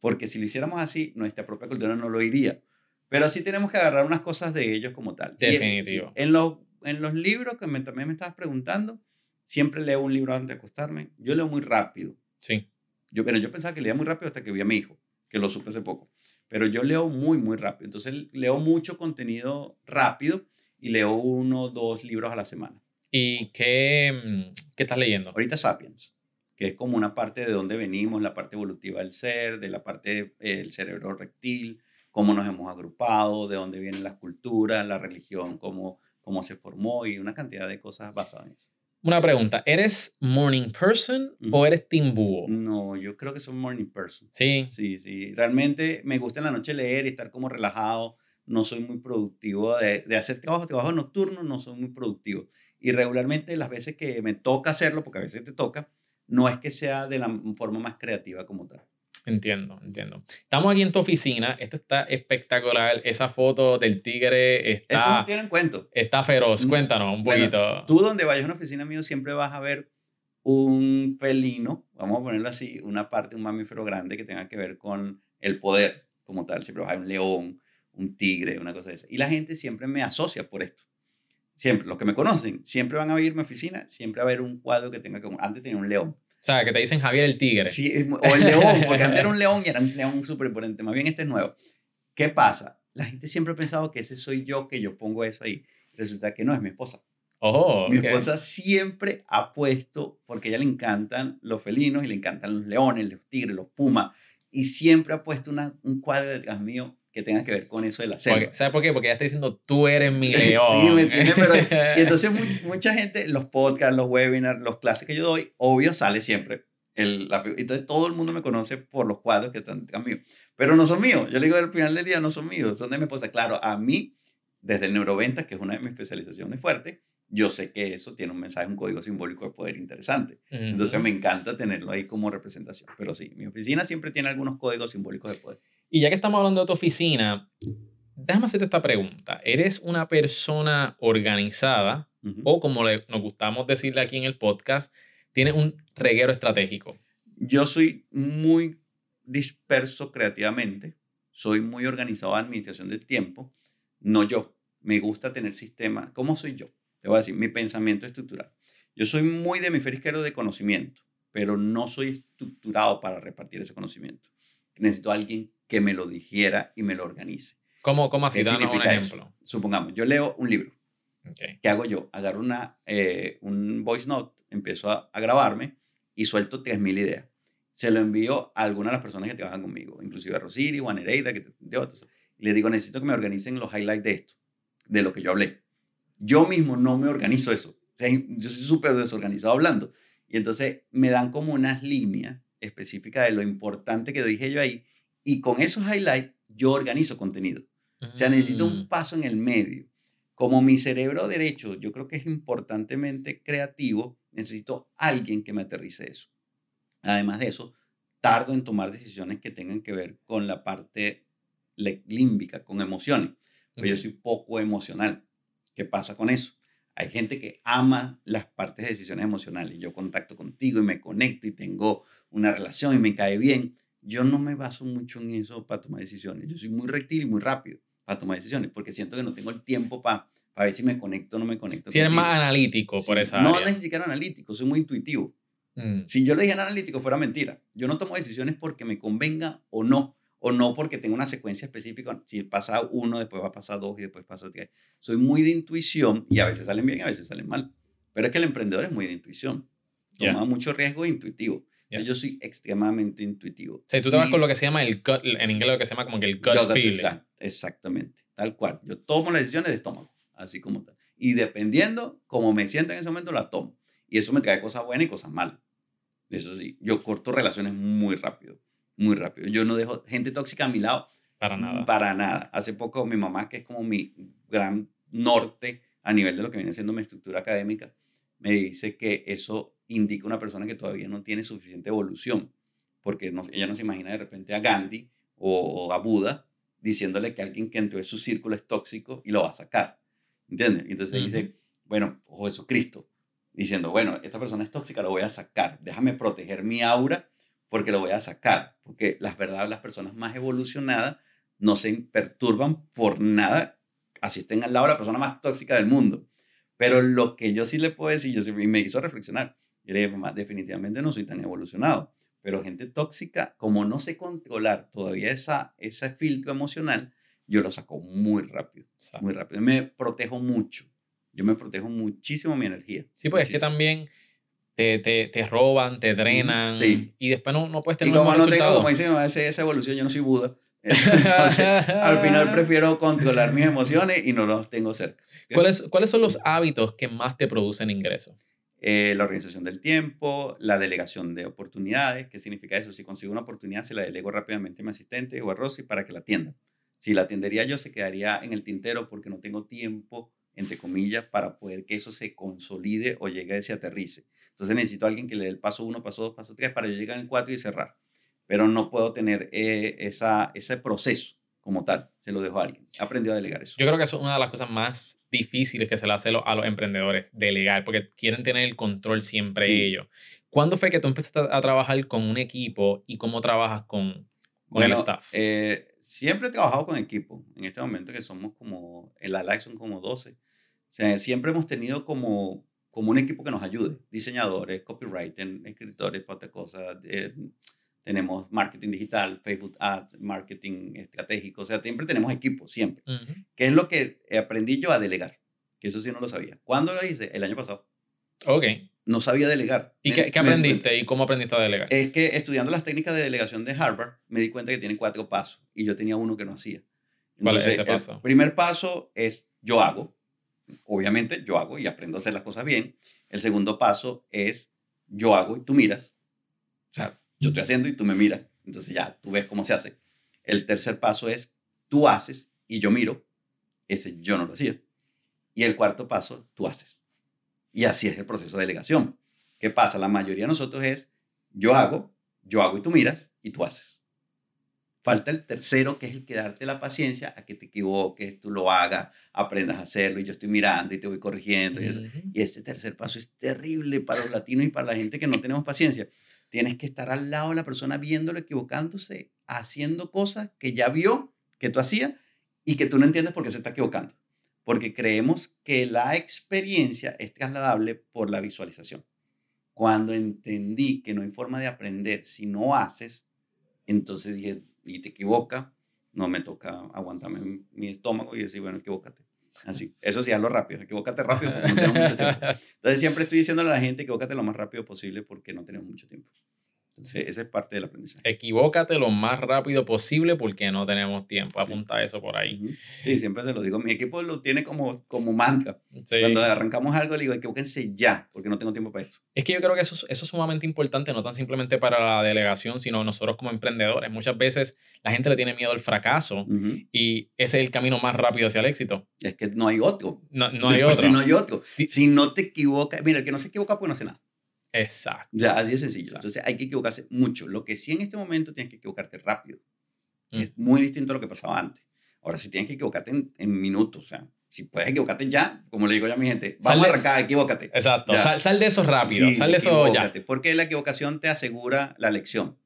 porque si lo hiciéramos así, nuestra propia cultura no lo iría. Pero sí tenemos que agarrar unas cosas de ellos como tal. Definitivo. en, los, en los libros que también me estabas preguntando, siempre leo un libro antes de acostarme. Yo leo muy rápido. Sí. Yo, pero yo pensaba que leía muy rápido hasta que vi a mi hijo, que lo supe hace poco. Pero yo leo muy, muy rápido. Entonces leo mucho contenido rápido y leo uno, dos libros a la semana. ¿Y qué, mm, qué estás leyendo? Ahorita Sapiens que es como una parte de dónde venimos, la parte evolutiva del ser, de la parte del cerebro reptil, cómo nos hemos agrupado, de dónde vienen las culturas, la religión, cómo, cómo se formó y una cantidad de cosas basadas en eso. Una pregunta, ¿eres morning person o eres team búho? No, yo creo que soy morning person. Sí. Sí, sí. Realmente me gusta en la noche leer y estar como relajado. No soy muy productivo de, de hacer trabajo, trabajo nocturno, no soy muy productivo. Y regularmente las veces que me toca hacerlo, porque a veces te toca, no es que sea de la forma más creativa como tal. Entiendo, entiendo. Estamos aquí en tu oficina. Esto está espectacular. Esa foto del tigre está. Esto tiene cuento. Está feroz. Mm, Cuéntanos un poquito. Tú, donde vayas a una oficina mío, siempre vas a ver un felino, vamos a ponerlo así, una parte, un mamífero grande que tenga que ver con el poder como tal. Siempre vas a ver un león, un tigre, una cosa de esa. Y la gente siempre me asocia por esto. Siempre, los que me conocen, siempre van a ir a mi oficina, siempre a ver un cuadro que tenga como, antes tenía un león. O sea, que te dicen Javier el tigre. Sí, o el león, porque antes era un león y era un león súper importante. Más bien este es nuevo. ¿Qué pasa? La gente siempre ha pensado que ese soy yo, que yo pongo eso ahí. Resulta que no, es mi esposa. Oh, mi esposa siempre ha puesto, porque a ella le encantan los felinos y le encantan los leones, los tigres, los pumas, y siempre ha puesto una, un cuadro detrás mío que tenga que ver con eso de la selva. ¿Sabes por qué? Porque ella está diciendo, tú eres mi león. sí, ¿me entiendes? Pero, y entonces mucha, gente, los podcasts, los webinars, los clases que yo doy, obvio sale siempre. El, la, entonces todo el mundo me conoce por los cuadros que están míos. Pero no son míos. Yo le digo al final del día, no son míos, son de mi esposa. Claro, a mí, desde el neuroventa, que es una de mis especializaciones fuertes, yo sé que eso tiene un mensaje, un código simbólico de poder interesante. Entonces me encanta tenerlo ahí como representación. Pero sí, mi oficina siempre tiene algunos códigos simbólicos de poder. Y ya que estamos hablando de tu oficina, déjame hacerte esta pregunta. ¿Eres una persona organizada o como le, nos gustamos decirle aquí en el podcast, tienes un reguero estratégico? Yo soy muy disperso creativamente, soy muy organizado en administración del tiempo, no yo. Me gusta tener sistema. ¿Cómo soy yo? Te voy a decir, mi pensamiento estructural. Yo soy muy de hemisferio izquierdo de conocimiento, pero no soy estructurado para repartir ese conocimiento. Necesito a alguien que me lo dijera y me lo organice. ¿Cómo, cómo así? Danos un ejemplo. Supongamos, yo leo un libro. ¿Qué hago yo? Agarro una, eh, un voice note, empiezo a, grabarme y suelto 3.000 ideas. Se lo envío a alguna de las personas que trabajan conmigo, inclusive a Rosiri, Juan Hereida, que te, y le digo, necesito que me organicen los highlights de esto, de lo que yo hablé. Yo mismo no me organizo eso. O sea, yo soy súper desorganizado hablando. Y entonces me dan como unas líneas específicas de lo importante que dije yo ahí. Y con esos highlights yo organizo contenido. O sea, necesito un mm. paso en el medio. Como mi cerebro derecho, yo creo que es importantemente creativo, necesito alguien que me aterrice eso. Además de eso, tardo en tomar decisiones que tengan que ver con la parte límbica, con emociones. Pues yo soy poco emocional. ¿Qué pasa con eso? Hay gente que ama las partes de decisiones emocionales. Yo contacto contigo y me conecto y tengo una relación y me cae bien. Yo no me baso mucho en eso para tomar decisiones. Yo soy muy rectil y muy rápido para tomar decisiones porque siento que no tengo el tiempo para, para ver si me conecto o no me conecto. Si eres más analítico por esa No ni siquiera analítico, soy muy intuitivo. Mm. Si yo le dije analítico fuera mentira. Yo no tomo decisiones porque me convenga o no o no porque tengo una secuencia específica. Si pasa uno, después va a pasar dos y después pasa tres. Soy muy de intuición y a veces salen bien, a veces salen mal. Pero es que el emprendedor es muy de intuición. Toma mucho riesgo intuitivo. Yo soy extremadamente intuitivo. Sí, tú te vas con lo que se llama el gut, en inglés lo que se llama como que el gut, feeling. exactamente, tal cual. Yo tomo las decisiones de estómago, así como tal. Y dependiendo cómo me sienta en ese momento, la tomo. Y eso me trae cosas buenas y cosas malas. Eso sí, yo corto relaciones muy rápido muy rápido. Yo no dejo gente tóxica a mi lado. Para nada. Para nada. Hace poco mi mamá, que es como mi gran norte a nivel de lo que viene siendo mi estructura académica, me dice que eso indica una persona que todavía no tiene suficiente evolución, porque no, ella no se imagina de repente a Gandhi o, a Buda diciéndole que alguien que entró en su círculo es tóxico y lo va a sacar. ¿Entiendes? Entonces dice, bueno, o Jesucristo, diciendo, bueno, esta persona es tóxica, lo voy a sacar, déjame proteger mi aura porque lo voy a sacar, porque las verdades, las personas más evolucionadas no se perturban por nada, así estén al lado de la persona más tóxica del mundo. Pero lo que yo sí le puedo decir, yo sí, me hizo reflexionar, mamá, definitivamente no soy tan evolucionado, pero gente tóxica, como no sé controlar todavía esa, ese filtro emocional, yo lo saco muy rápido, muy rápido. Me protejo mucho, yo me protejo muchísimo mi energía. Sí, pues es que también te, te, te roban, te drenan y después no, no puedes tener y como no tengo, como dicen, esa evolución, yo no soy Buda. Entonces, al final prefiero controlar mis emociones y no los tengo cerca. ¿Cuáles, ¿Cuáles son los hábitos que más te producen ingresos? Eh, la organización del tiempo, la delegación de oportunidades. ¿Qué significa eso? Si consigo una oportunidad, se la delego rápidamente a mi asistente o a Rosy para que la atienda. Si la atendería yo, se quedaría en el tintero porque no tengo tiempo, entre comillas, para poder que eso se consolide o llegue a ese aterrice. Entonces necesito a alguien que le dé el paso uno, paso dos, paso tres para yo llegar en cuatro y cerrar. Pero no puedo tener eh, esa, ese proceso como tal. Se lo dejo a alguien. He aprendido a delegar eso. Yo creo que eso es una de las cosas más difíciles que se le hace a los emprendedores, delegar, porque quieren tener el control siempre ellos. ¿Cuándo fue que tú empezaste a, trabajar con un equipo y cómo trabajas con, con el staff? Eh, siempre he trabajado con equipo. En este momento que somos como, en la LAC son como 12. O sea, siempre hemos tenido como como un equipo que nos ayude, diseñadores, copywriters, escritores, para cosas. Eh, tenemos marketing digital, Facebook Ads, marketing estratégico, o sea, siempre tenemos equipo, siempre. ¿Qué es lo que aprendí yo a delegar? Que eso sí no lo sabía. ¿Cuándo lo hice? El año pasado. Ok. No sabía delegar. ¿Y qué, aprendiste y cómo aprendiste a delegar? Es que estudiando las técnicas de delegación de Harvard, me di cuenta que tienen cuatro pasos y yo tenía uno que no hacía. ¿Cuál es ese paso? El primer paso es yo hago, obviamente yo hago y aprendo a hacer las cosas bien. El segundo paso es yo hago y tú miras. O sea, yo estoy haciendo y tú me miras. Entonces ya tú ves cómo se hace. El tercer paso es tú haces y yo miro. Ese yo no lo hacía. Y el cuarto paso, tú haces. Y así es el proceso de delegación. ¿Qué pasa? La mayoría de nosotros es yo hago, yo hago y tú miras y tú haces. Falta el tercero, que es el que darte la paciencia a que te equivoques, tú lo hagas, aprendas a hacerlo y yo estoy mirando y te voy corrigiendo. Y, y este tercer paso es terrible para los latinos y para la gente que no tenemos paciencia. Tienes que estar al lado de la persona viéndolo, equivocándose, haciendo cosas que ya vio que tú hacías y que tú no entiendes por qué se está equivocando. Porque creemos que la experiencia es trasladable por la visualización. Cuando entendí que no hay forma de aprender si no haces, entonces dije, y te equivoca, no me toca aguantarme mi estómago y decir, bueno, equivócate. Así, eso sí, hazlo rápido, equivócate rápido porque no tenemos mucho tiempo. Entonces siempre estoy diciéndole a la gente, equivócate lo más rápido posible porque no tenemos mucho tiempo. Entonces, esa es parte del aprendizaje. Equivócate lo más rápido posible porque no tenemos tiempo. Apunta eso por ahí. Sí, siempre se lo digo. Mi equipo lo tiene como, como marca. Cuando arrancamos algo, le digo, equivóquense ya, porque no tengo tiempo para esto. Es que yo creo que eso, eso es sumamente importante, no tan simplemente para la delegación, sino nosotros como emprendedores. Muchas veces la gente le tiene miedo al fracaso y ese es el camino más rápido hacia el éxito. Es que no hay otro. No, no hay otro. Si no hay otro. Si no te equivocas, mira, el que no se equivoca, pues no hace nada. Exacto. Ya, así de sencillo. Entonces hay que equivocarse mucho. Lo que sí en este momento tienes que equivocarte rápido. Es muy distinto a lo que pasaba antes. Ahora, si tienes que equivocarte en, minutos, o sea, si puedes equivocarte ya, como le digo yo a mi gente, vamos a arrancar, equivócate. Exacto, sal, de eso rápido, sal de eso ya. Porque la equivocación te asegura la lección.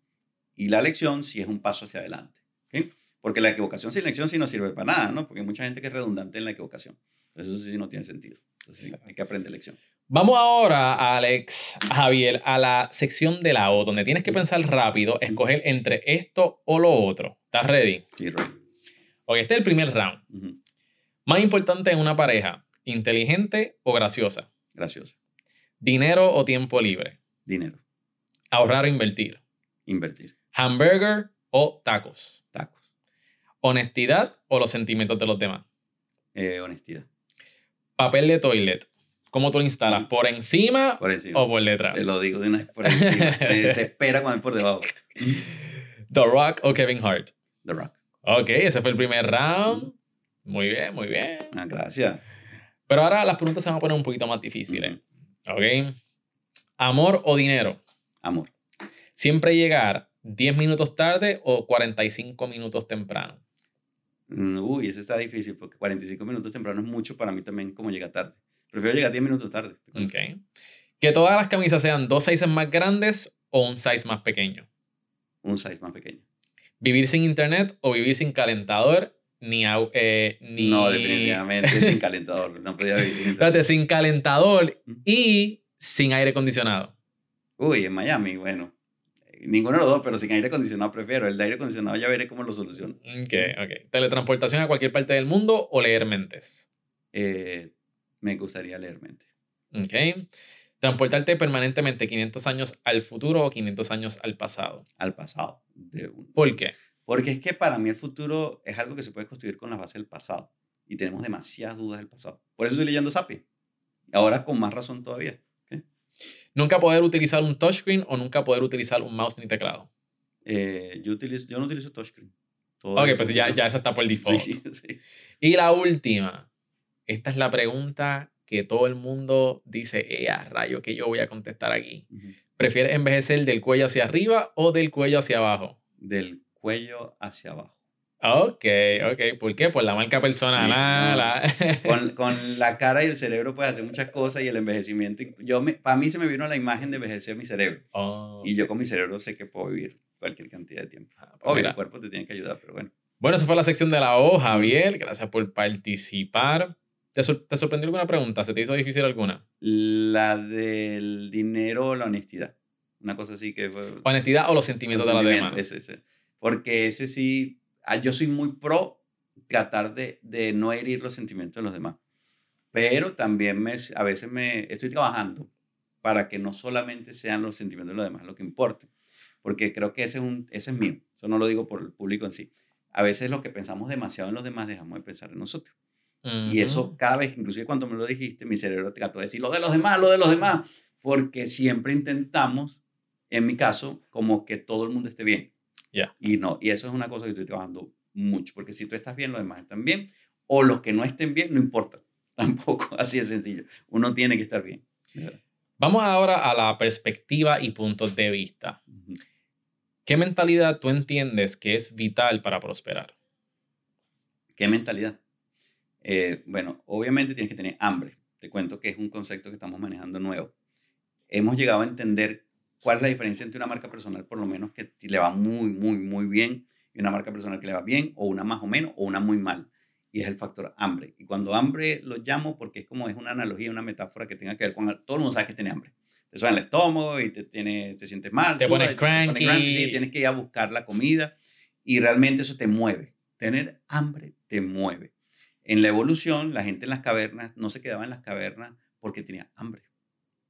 Y la lección sí es un paso hacia adelante. ¿okay? Porque la equivocación sin lección sí no sirve para nada, ¿no? Porque hay mucha gente que es redundante en la equivocación. Eso sí no tiene sentido. Entonces, hay que aprender lección. Vamos ahora, Alex, Javier, a la sección de la O, donde tienes que pensar rápido, escoger entre esto o lo otro. ¿Estás ready? Sí, ready. Ok, este es el primer round. Más importante en una pareja, inteligente o graciosa. Graciosa. Dinero o tiempo libre. Dinero. Ahorrar o invertir. Invertir. Hamburger o tacos. Tacos. Honestidad o los sentimientos de los demás. Eh, honestidad. Papel de toilet. ¿Cómo tú lo instalas? ¿Por encima, por encima, o por detrás? Te lo digo de una vez por encima. Me desespera cuando es por debajo. The Rock o Kevin Hart. The Rock. Ok, ese fue el primer round. Muy bien, muy bien. Ah, gracias. Pero ahora las preguntas se van a poner un poquito más difíciles. Ok. ¿Amor o dinero? Amor. ¿Siempre llegar 10 minutos tarde o 45 minutos temprano? Mm, uy, ese está difícil porque 45 minutos temprano es mucho para mí también como llega tarde. Prefiero llegar 10 minutos tarde. Ok. Que todas las camisas sean dos sizes más grandes o un size más pequeño. Un size más pequeño. Vivir sin internet o vivir sin calentador ni, eh, ni... No, definitivamente sin calentador. No podía vivir sin Espérate, sin calentador y sin aire acondicionado. Uy, en Miami, bueno. Ninguno de los dos, pero sin aire acondicionado prefiero. El de aire acondicionado ya veré cómo lo soluciono. Ok, ok. ¿Teletransportación a cualquier parte del mundo o leer mentes? Eh, me gustaría leer mente. Ok. Transportarte permanentemente 500 años al futuro o 500 años al pasado. Al pasado. ¿Por qué? Porque es que para mí el futuro es algo que se puede construir con la base del pasado. Y tenemos demasiadas dudas del pasado. Por eso estoy leyendo Sapi. Ahora con más razón todavía. Nunca poder utilizar un touchscreen o nunca poder utilizar un mouse ni teclado. Eh, yo, utilizo, yo no utilizo touchscreen. ok, pues ya, ya esa está por default. Sí, sí. Y la última. Esta es la pregunta que todo el mundo dice, eh, a rayo, que yo voy a contestar aquí. ¿Prefieres envejecer del cuello hacia arriba o del cuello hacia abajo? Del cuello hacia abajo. Ok, ok. ¿Por qué? Por la marca personal. con, con, la cara y el cerebro puedes hacer muchas cosas y el envejecimiento. Yo me, para mí se me vino la imagen de envejecer mi cerebro. Oh. Y yo con mi cerebro sé que puedo vivir cualquier cantidad de tiempo. Ah, pues Obvio, el cuerpo te tiene que ayudar, pero bueno. Bueno, esa fue la sección de la O, Javier. Gracias por participar. ¿Te, sorprendió alguna pregunta? ¿Se te hizo difícil alguna? La del dinero o la honestidad. Una cosa así que... honestidad o los sentimientos de la demás. Ese, ese. Porque ese sí, ah, yo soy muy pro tratar de, de no herir los sentimientos de los demás. Pero también me, a veces me estoy trabajando para que no solamente sean los sentimientos de los demás lo que importe. Porque creo que ese es, un, ese es mío. Eso no lo digo por el público en sí. A veces lo que pensamos demasiado en los demás dejamos de pensar en nosotros. Y eso cada vez, inclusive cuando me lo dijiste, mi cerebro trató de decir lo de los demás, lo de los demás, porque siempre intentamos, en mi caso, como que todo el mundo esté bien. ya Y no, y eso es una cosa que estoy trabajando mucho, porque si tú estás bien, los demás están bien, o los que no estén bien, no importa. Tampoco, así de sencillo. Uno tiene que estar bien. Vamos ahora a la perspectiva y puntos de vista. ¿Qué mentalidad tú entiendes que es vital para prosperar? ¿Qué mentalidad? Eh, bueno, obviamente tienes que tener hambre. Te cuento que es un concepto que estamos manejando nuevo. Hemos llegado a entender cuál es la diferencia entre una marca personal, por lo menos que le va muy, muy, muy bien, y una marca personal que le va bien, o una más o menos, o una muy mal. Y es el factor hambre. Y cuando hambre lo llamo porque es como es una analogía, una metáfora que tenga que ver con... Todo el mundo sabe que tiene hambre. Te suena el estómago y te, tiene, te sientes mal. Te pones cranky. sí, tienes que ir a buscar la comida y realmente eso te mueve. Tener hambre te mueve. En la evolución, la gente en las cavernas no se quedaba en las cavernas porque tenía hambre.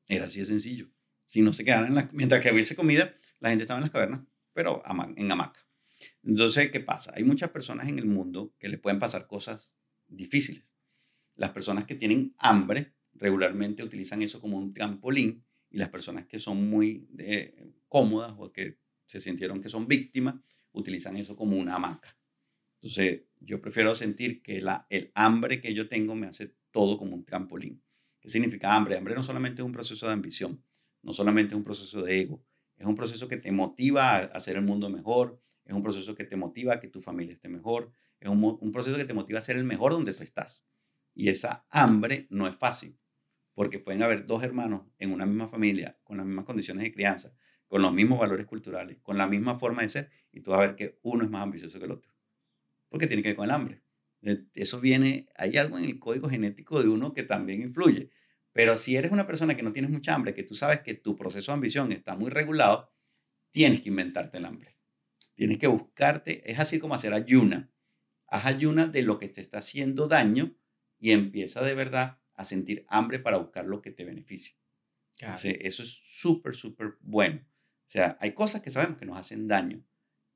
Era así de sencillo. Si no se quedaban en las, mientras que hubiese comida, la gente estaba en las cavernas, pero en hamaca. Entonces, ¿qué pasa? Hay muchas personas en el mundo que le pueden pasar cosas difíciles. Las personas que tienen hambre regularmente utilizan eso como un trampolín y las personas que son muy eh, cómodas o que se sintieron que son víctimas utilizan eso como una hamaca. Entonces, yo prefiero sentir que el hambre que yo tengo me hace todo como un trampolín. ¿Qué significa hambre? Hambre no solamente es un proceso de ambición, no solamente es un proceso de ego, es un proceso que te motiva a hacer el mundo mejor, es un proceso que te motiva a que tu familia esté mejor, es un, un proceso que te motiva a ser el mejor donde tú estás. Y esa hambre no es fácil, porque pueden haber dos hermanos en una misma familia, con las mismas condiciones de crianza, con los mismos valores culturales, con la misma forma de ser, y tú vas a ver que uno es más ambicioso que el otro, porque tiene que ver con el hambre. Eh, eso viene, hay algo en el código genético de uno que también influye. Pero si eres una persona que no tienes mucha hambre, que tú sabes que tu proceso de ambición está muy regulado, tienes que inventarte el hambre. Tienes que buscarte, es así como hacer ayuna. Haz ayuna de lo que te está haciendo daño y empieza de verdad a sentir hambre para buscar lo que te beneficie. eso es súper, súper bueno. O sea, hay cosas que sabemos que nos hacen daño.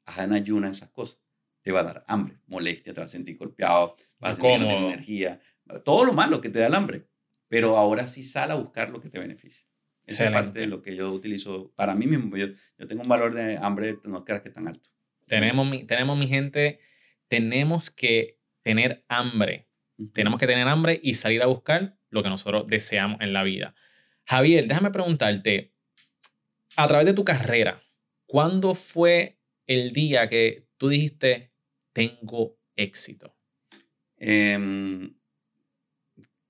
Haz en ayuna esas cosas te va a dar hambre, molestia, te vas a sentir golpeado, vas a sentir energía, todo lo malo que te da el hambre. Pero ahora sí sal a buscar lo que te beneficia. Esa es parte de lo que yo utilizo para mí mismo. Yo, yo tengo un valor de hambre, no creas que tan alto. Tenemos, mi, tenemos, mi gente, tenemos que tener hambre. Tenemos que tener hambre y salir a buscar lo que nosotros deseamos en la vida. Javier, déjame preguntarte, a través de tu carrera, ¿cuándo fue el día que tú dijiste, tengo éxito? Em,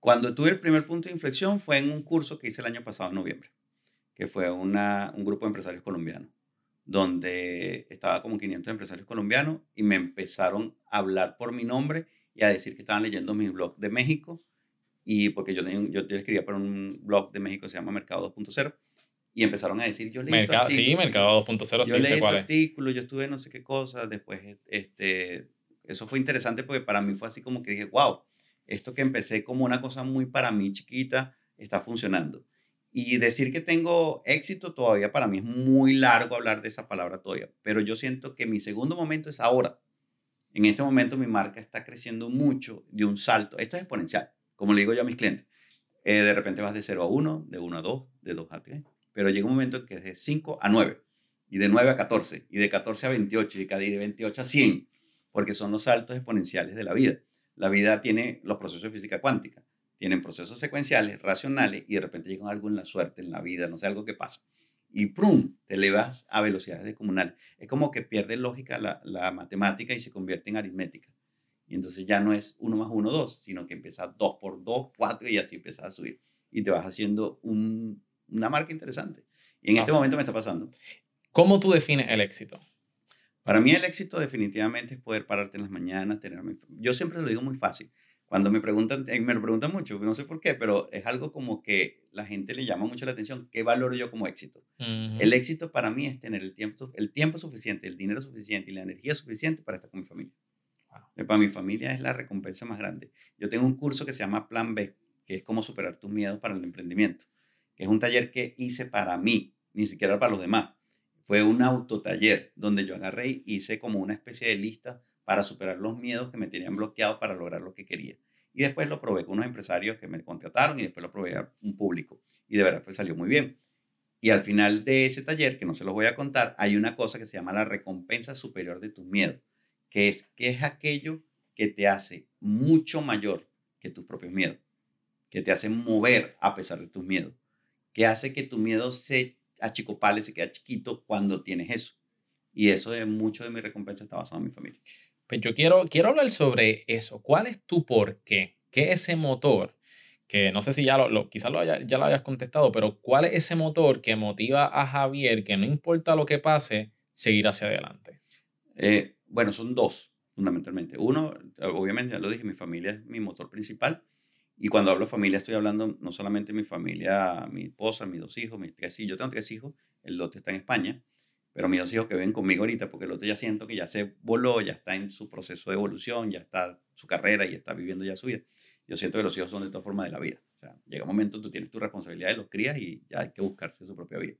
cuando tuve el primer punto de inflexión fue en un curso que hice el año pasado, en noviembre, que fue una, un grupo de empresarios colombianos, donde estaba como 500 empresarios colombianos y me empezaron a hablar por mi nombre y a decir que estaban leyendo mi blog de México, y porque yo, yo, yo escribía para un blog de México que se llama Mercado 2.0, y empezaron a decir, yo leí Mercado, Sí, Mercado 2.0, Yo leí tu artículo, yo estuve no sé qué cosa, después, este, eso fue interesante porque para mí fue así como que dije, wow, esto que empecé como una cosa muy para mí chiquita, está funcionando. Y decir que tengo éxito todavía para mí es muy largo hablar de esa palabra todavía, pero yo siento que mi segundo momento es ahora. En este momento mi marca está creciendo mucho de un salto. Esto es exponencial, como le digo yo a mis clientes. Eh, de repente vas de 0 a 1, de 1 a 2, de 2 a 3, pero llega un momento que es de 5 a 9, y de 9 a 14, y de 14 a 28, y de 28 a 100, porque son los saltos exponenciales de la vida. La vida tiene los procesos de física cuántica, tienen procesos secuenciales, racionales, y de repente llega algo en la suerte, en la vida, no sé, algo que pasa. Y ¡prum! te elevas a velocidades descomunales. Es como que pierde lógica la, la matemática y se convierte en aritmética. Y entonces ya no es 1 más 1, 2, sino que empieza 2 por 2, 4 y así empiezas a subir. Y te vas haciendo un, una marca interesante. Y en este momento me está pasando. ¿Cómo tú defines el éxito? Para mí el éxito definitivamente es poder pararte en las mañanas, tener... Yo siempre lo digo muy fácil. Cuando me preguntan, eh, me lo preguntan mucho, no sé por qué, pero es algo como que la gente le llama mucho la atención. ¿Qué valoro yo como éxito? El éxito para mí es tener el tiempo, el tiempo suficiente, el dinero suficiente y la energía suficiente para estar con mi familia. Para mi familia es la recompensa más grande. Yo tengo un curso que se llama Plan B, que es cómo superar tus miedos para el emprendimiento es un taller que hice para mí, ni siquiera para los demás. Fue un autotaller donde yo agarré y hice como una especie de lista para superar los miedos que me tenían bloqueado para lograr lo que quería. Y después lo probé con unos empresarios que me contrataron y después lo probé a un público. Y de verdad fue, salió muy bien. Y al final de ese taller, que no se los voy a contar, hay una cosa que se llama la recompensa superior de tus miedos, que es que es aquello que te hace mucho mayor que tus propios miedos, que te hace mover a pesar de tus miedos que hace que tu miedo se achicopale, se queda chiquito cuando tienes eso. Y eso de mucho de mi recompensa está basado en mi familia. Pues yo quiero, quiero hablar sobre eso. ¿Cuál es tu por qué? ¿Qué es ese motor? Que no sé si ya lo, quizás lo ya lo hayas contestado, pero ¿cuál es ese motor que motiva a Javier que no importa lo que pase, seguir hacia adelante? Eh, bueno, son dos, fundamentalmente. Uno, obviamente, ya lo dije, mi familia es mi motor principal. Y cuando hablo familia, estoy hablando no solamente de mi familia, mi esposa, mis dos hijos, mis tres hijos. Yo tengo tres hijos, el otro está en España, pero mis dos hijos que ven conmigo ahorita, porque el otro ya siento que ya se voló, ya está en su proceso de evolución, ya está su carrera y está viviendo ya su vida. Yo siento que los hijos son de todas formas de la vida. O sea, llega un momento, tú tienes tu responsabilidad de los crías y ya hay que buscarse su propia vida.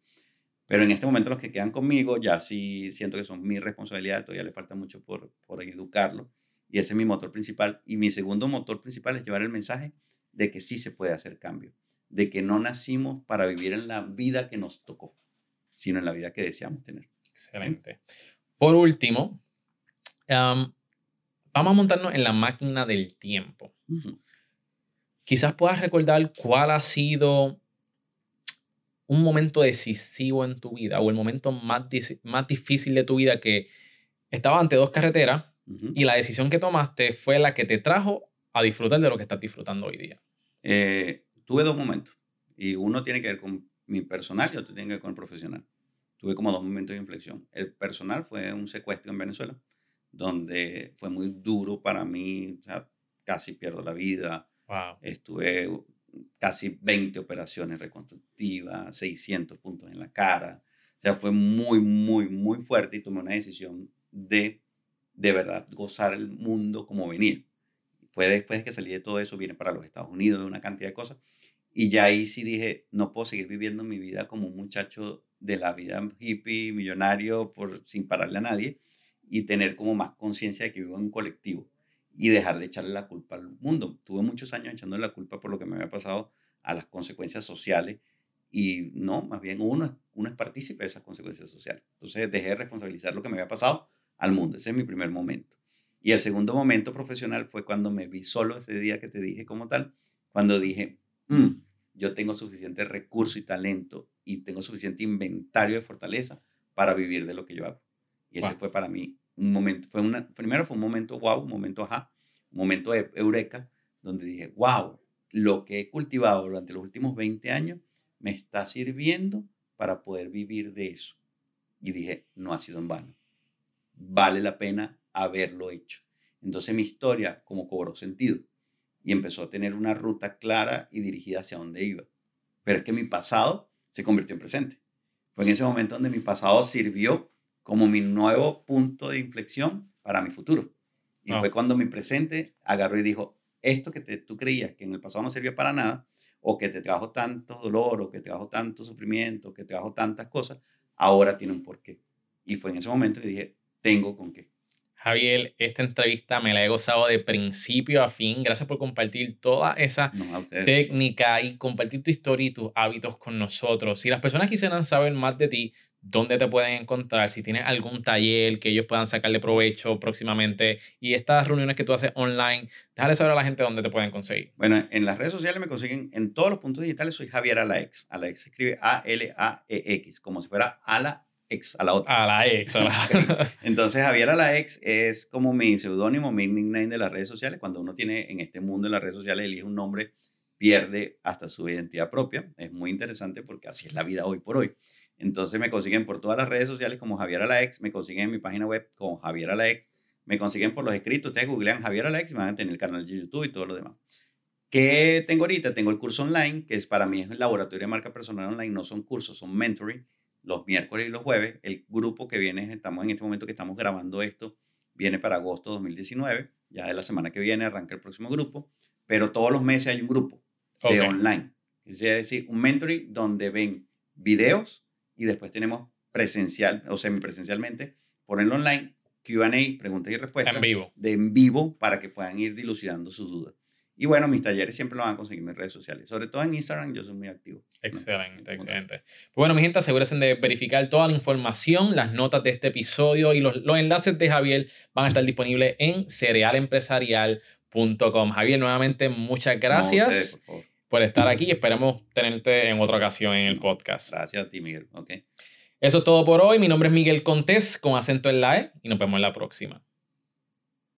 Pero en este momento los que quedan conmigo ya sí siento que son mi responsabilidad, todavía le falta mucho por, por educarlo. Y ese es mi motor principal. Y mi segundo motor principal es llevar el mensaje de que sí se puede hacer cambio, de que no nacimos para vivir en la vida que nos tocó, sino en la vida que deseamos tener. Excelente. Por último, vamos a montarnos en la máquina del tiempo. Quizás puedas recordar cuál ha sido un momento decisivo en tu vida o el momento más, más difícil de tu vida que estaba ante dos carreteras y la decisión que tomaste fue la que te trajo a disfrutar de lo que estás disfrutando hoy día. Eh, tuve dos momentos y uno tiene que ver con mi personal y otro tiene que ver con el profesional. Tuve como dos momentos de inflexión. El personal fue un secuestro en Venezuela, donde fue muy duro para mí, o sea, casi pierdo la vida. Estuve casi 20 operaciones reconstructivas, 600 puntos en la cara. O sea, fue muy, muy, muy fuerte y tomé una decisión de, de verdad, gozar el mundo como venía. Fue después de que salí de todo eso, vine para los Estados Unidos, una cantidad de cosas. Y ya ahí sí dije, no puedo seguir viviendo mi vida como un muchacho de la vida hippie, millonario, por, sin pararle a nadie, y tener como más conciencia de que vivo en un colectivo y dejar de echarle la culpa al mundo. Tuve muchos años echándole la culpa por lo que me había pasado a las consecuencias sociales y no, más bien uno, uno es partícipe de esas consecuencias sociales. Entonces dejé de responsabilizar lo que me había pasado al mundo. Ese es mi primer momento. Y el segundo momento profesional fue cuando me vi solo ese día que te dije como tal, cuando dije, mm, yo tengo suficiente recurso y talento y tengo suficiente inventario de fortaleza para vivir de lo que yo hago. Y ese fue para mí un momento, fue una, primero fue un momento wow, un momento ajá, un momento de eureka, donde dije, wow, lo que he cultivado durante los últimos 20 años me está sirviendo para poder vivir de eso. Y dije, no ha sido en vano. Vale la pena haberlo hecho. Entonces mi historia como cobró sentido y empezó a tener una ruta clara y dirigida hacia dónde iba. Pero es que mi pasado se convirtió en presente. Fue en ese momento donde mi pasado sirvió como mi nuevo punto de inflexión para mi futuro. Y fue cuando mi presente agarró y dijo, esto que tú creías que en el pasado no servía para nada, o que te trajo tanto dolor, o que te trajo tanto sufrimiento, que te trajo tantas cosas, ahora tiene un porqué. Y fue en ese momento que dije, tengo con qué. Javier, esta entrevista me la he gozado de principio a fin. Gracias por compartir toda esa técnica y compartir tu historia y tus hábitos con nosotros. Si las personas quisieran saber más de ti, dónde te pueden encontrar, si tienes algún taller que ellos puedan sacarle provecho próximamente y estas reuniones que tú haces online, déjale saber a la gente dónde te pueden conseguir. Bueno, en las redes sociales me consiguen en todos los puntos digitales, soy Javier Alaex. Alaex se escribe A-L-A-E-X, como si fuera a la ex, a la otra. A la ex, a la... Entonces, Javier Alaex es como mi seudónimo, mi nickname de las redes sociales. Cuando uno tiene en este mundo de las redes sociales, elige un nombre, pierde hasta su identidad propia. Es muy interesante porque así es la vida hoy por hoy. Entonces me consiguen por todas las redes sociales como Javier Alaex, me consiguen en mi página web como Javier Alaex, me consiguen por los escritos, ustedes googlean Javier Alaex y van a tener el canal de YouTube y todo lo demás. ¿Qué tengo ahorita? Tengo el curso online, que es para mí es el laboratorio de marca personal online, no son cursos, son mentoring, los miércoles y los jueves. El grupo que viene, estamos en este momento que estamos grabando esto, viene para agosto 2019, ya de la semana que viene arranca el próximo grupo, pero todos los meses hay un grupo de online. Es decir, un mentoring donde ven videos y después tenemos presencial o semipresencialmente, ponerlo online, QA, preguntas y respuestas. En vivo. De en vivo para que puedan ir dilucidando sus dudas. Y bueno, mis talleres siempre lo van a conseguir en mis redes sociales. Sobre todo en Instagram, yo soy muy activo. Excelente, excelente. Pues bueno, mi gente, asegúrense de verificar toda la información, las notas de este episodio y los, los enlaces de Javier van a estar disponibles en cerealempresarial.com. Javier, nuevamente, muchas gracias por estar aquí y esperamos tenerte en otra ocasión en el podcast. Gracias a ti, Miguel. Okay. Eso es todo por hoy. Mi nombre es Miguel Contés con acento en la E y nos vemos en la próxima.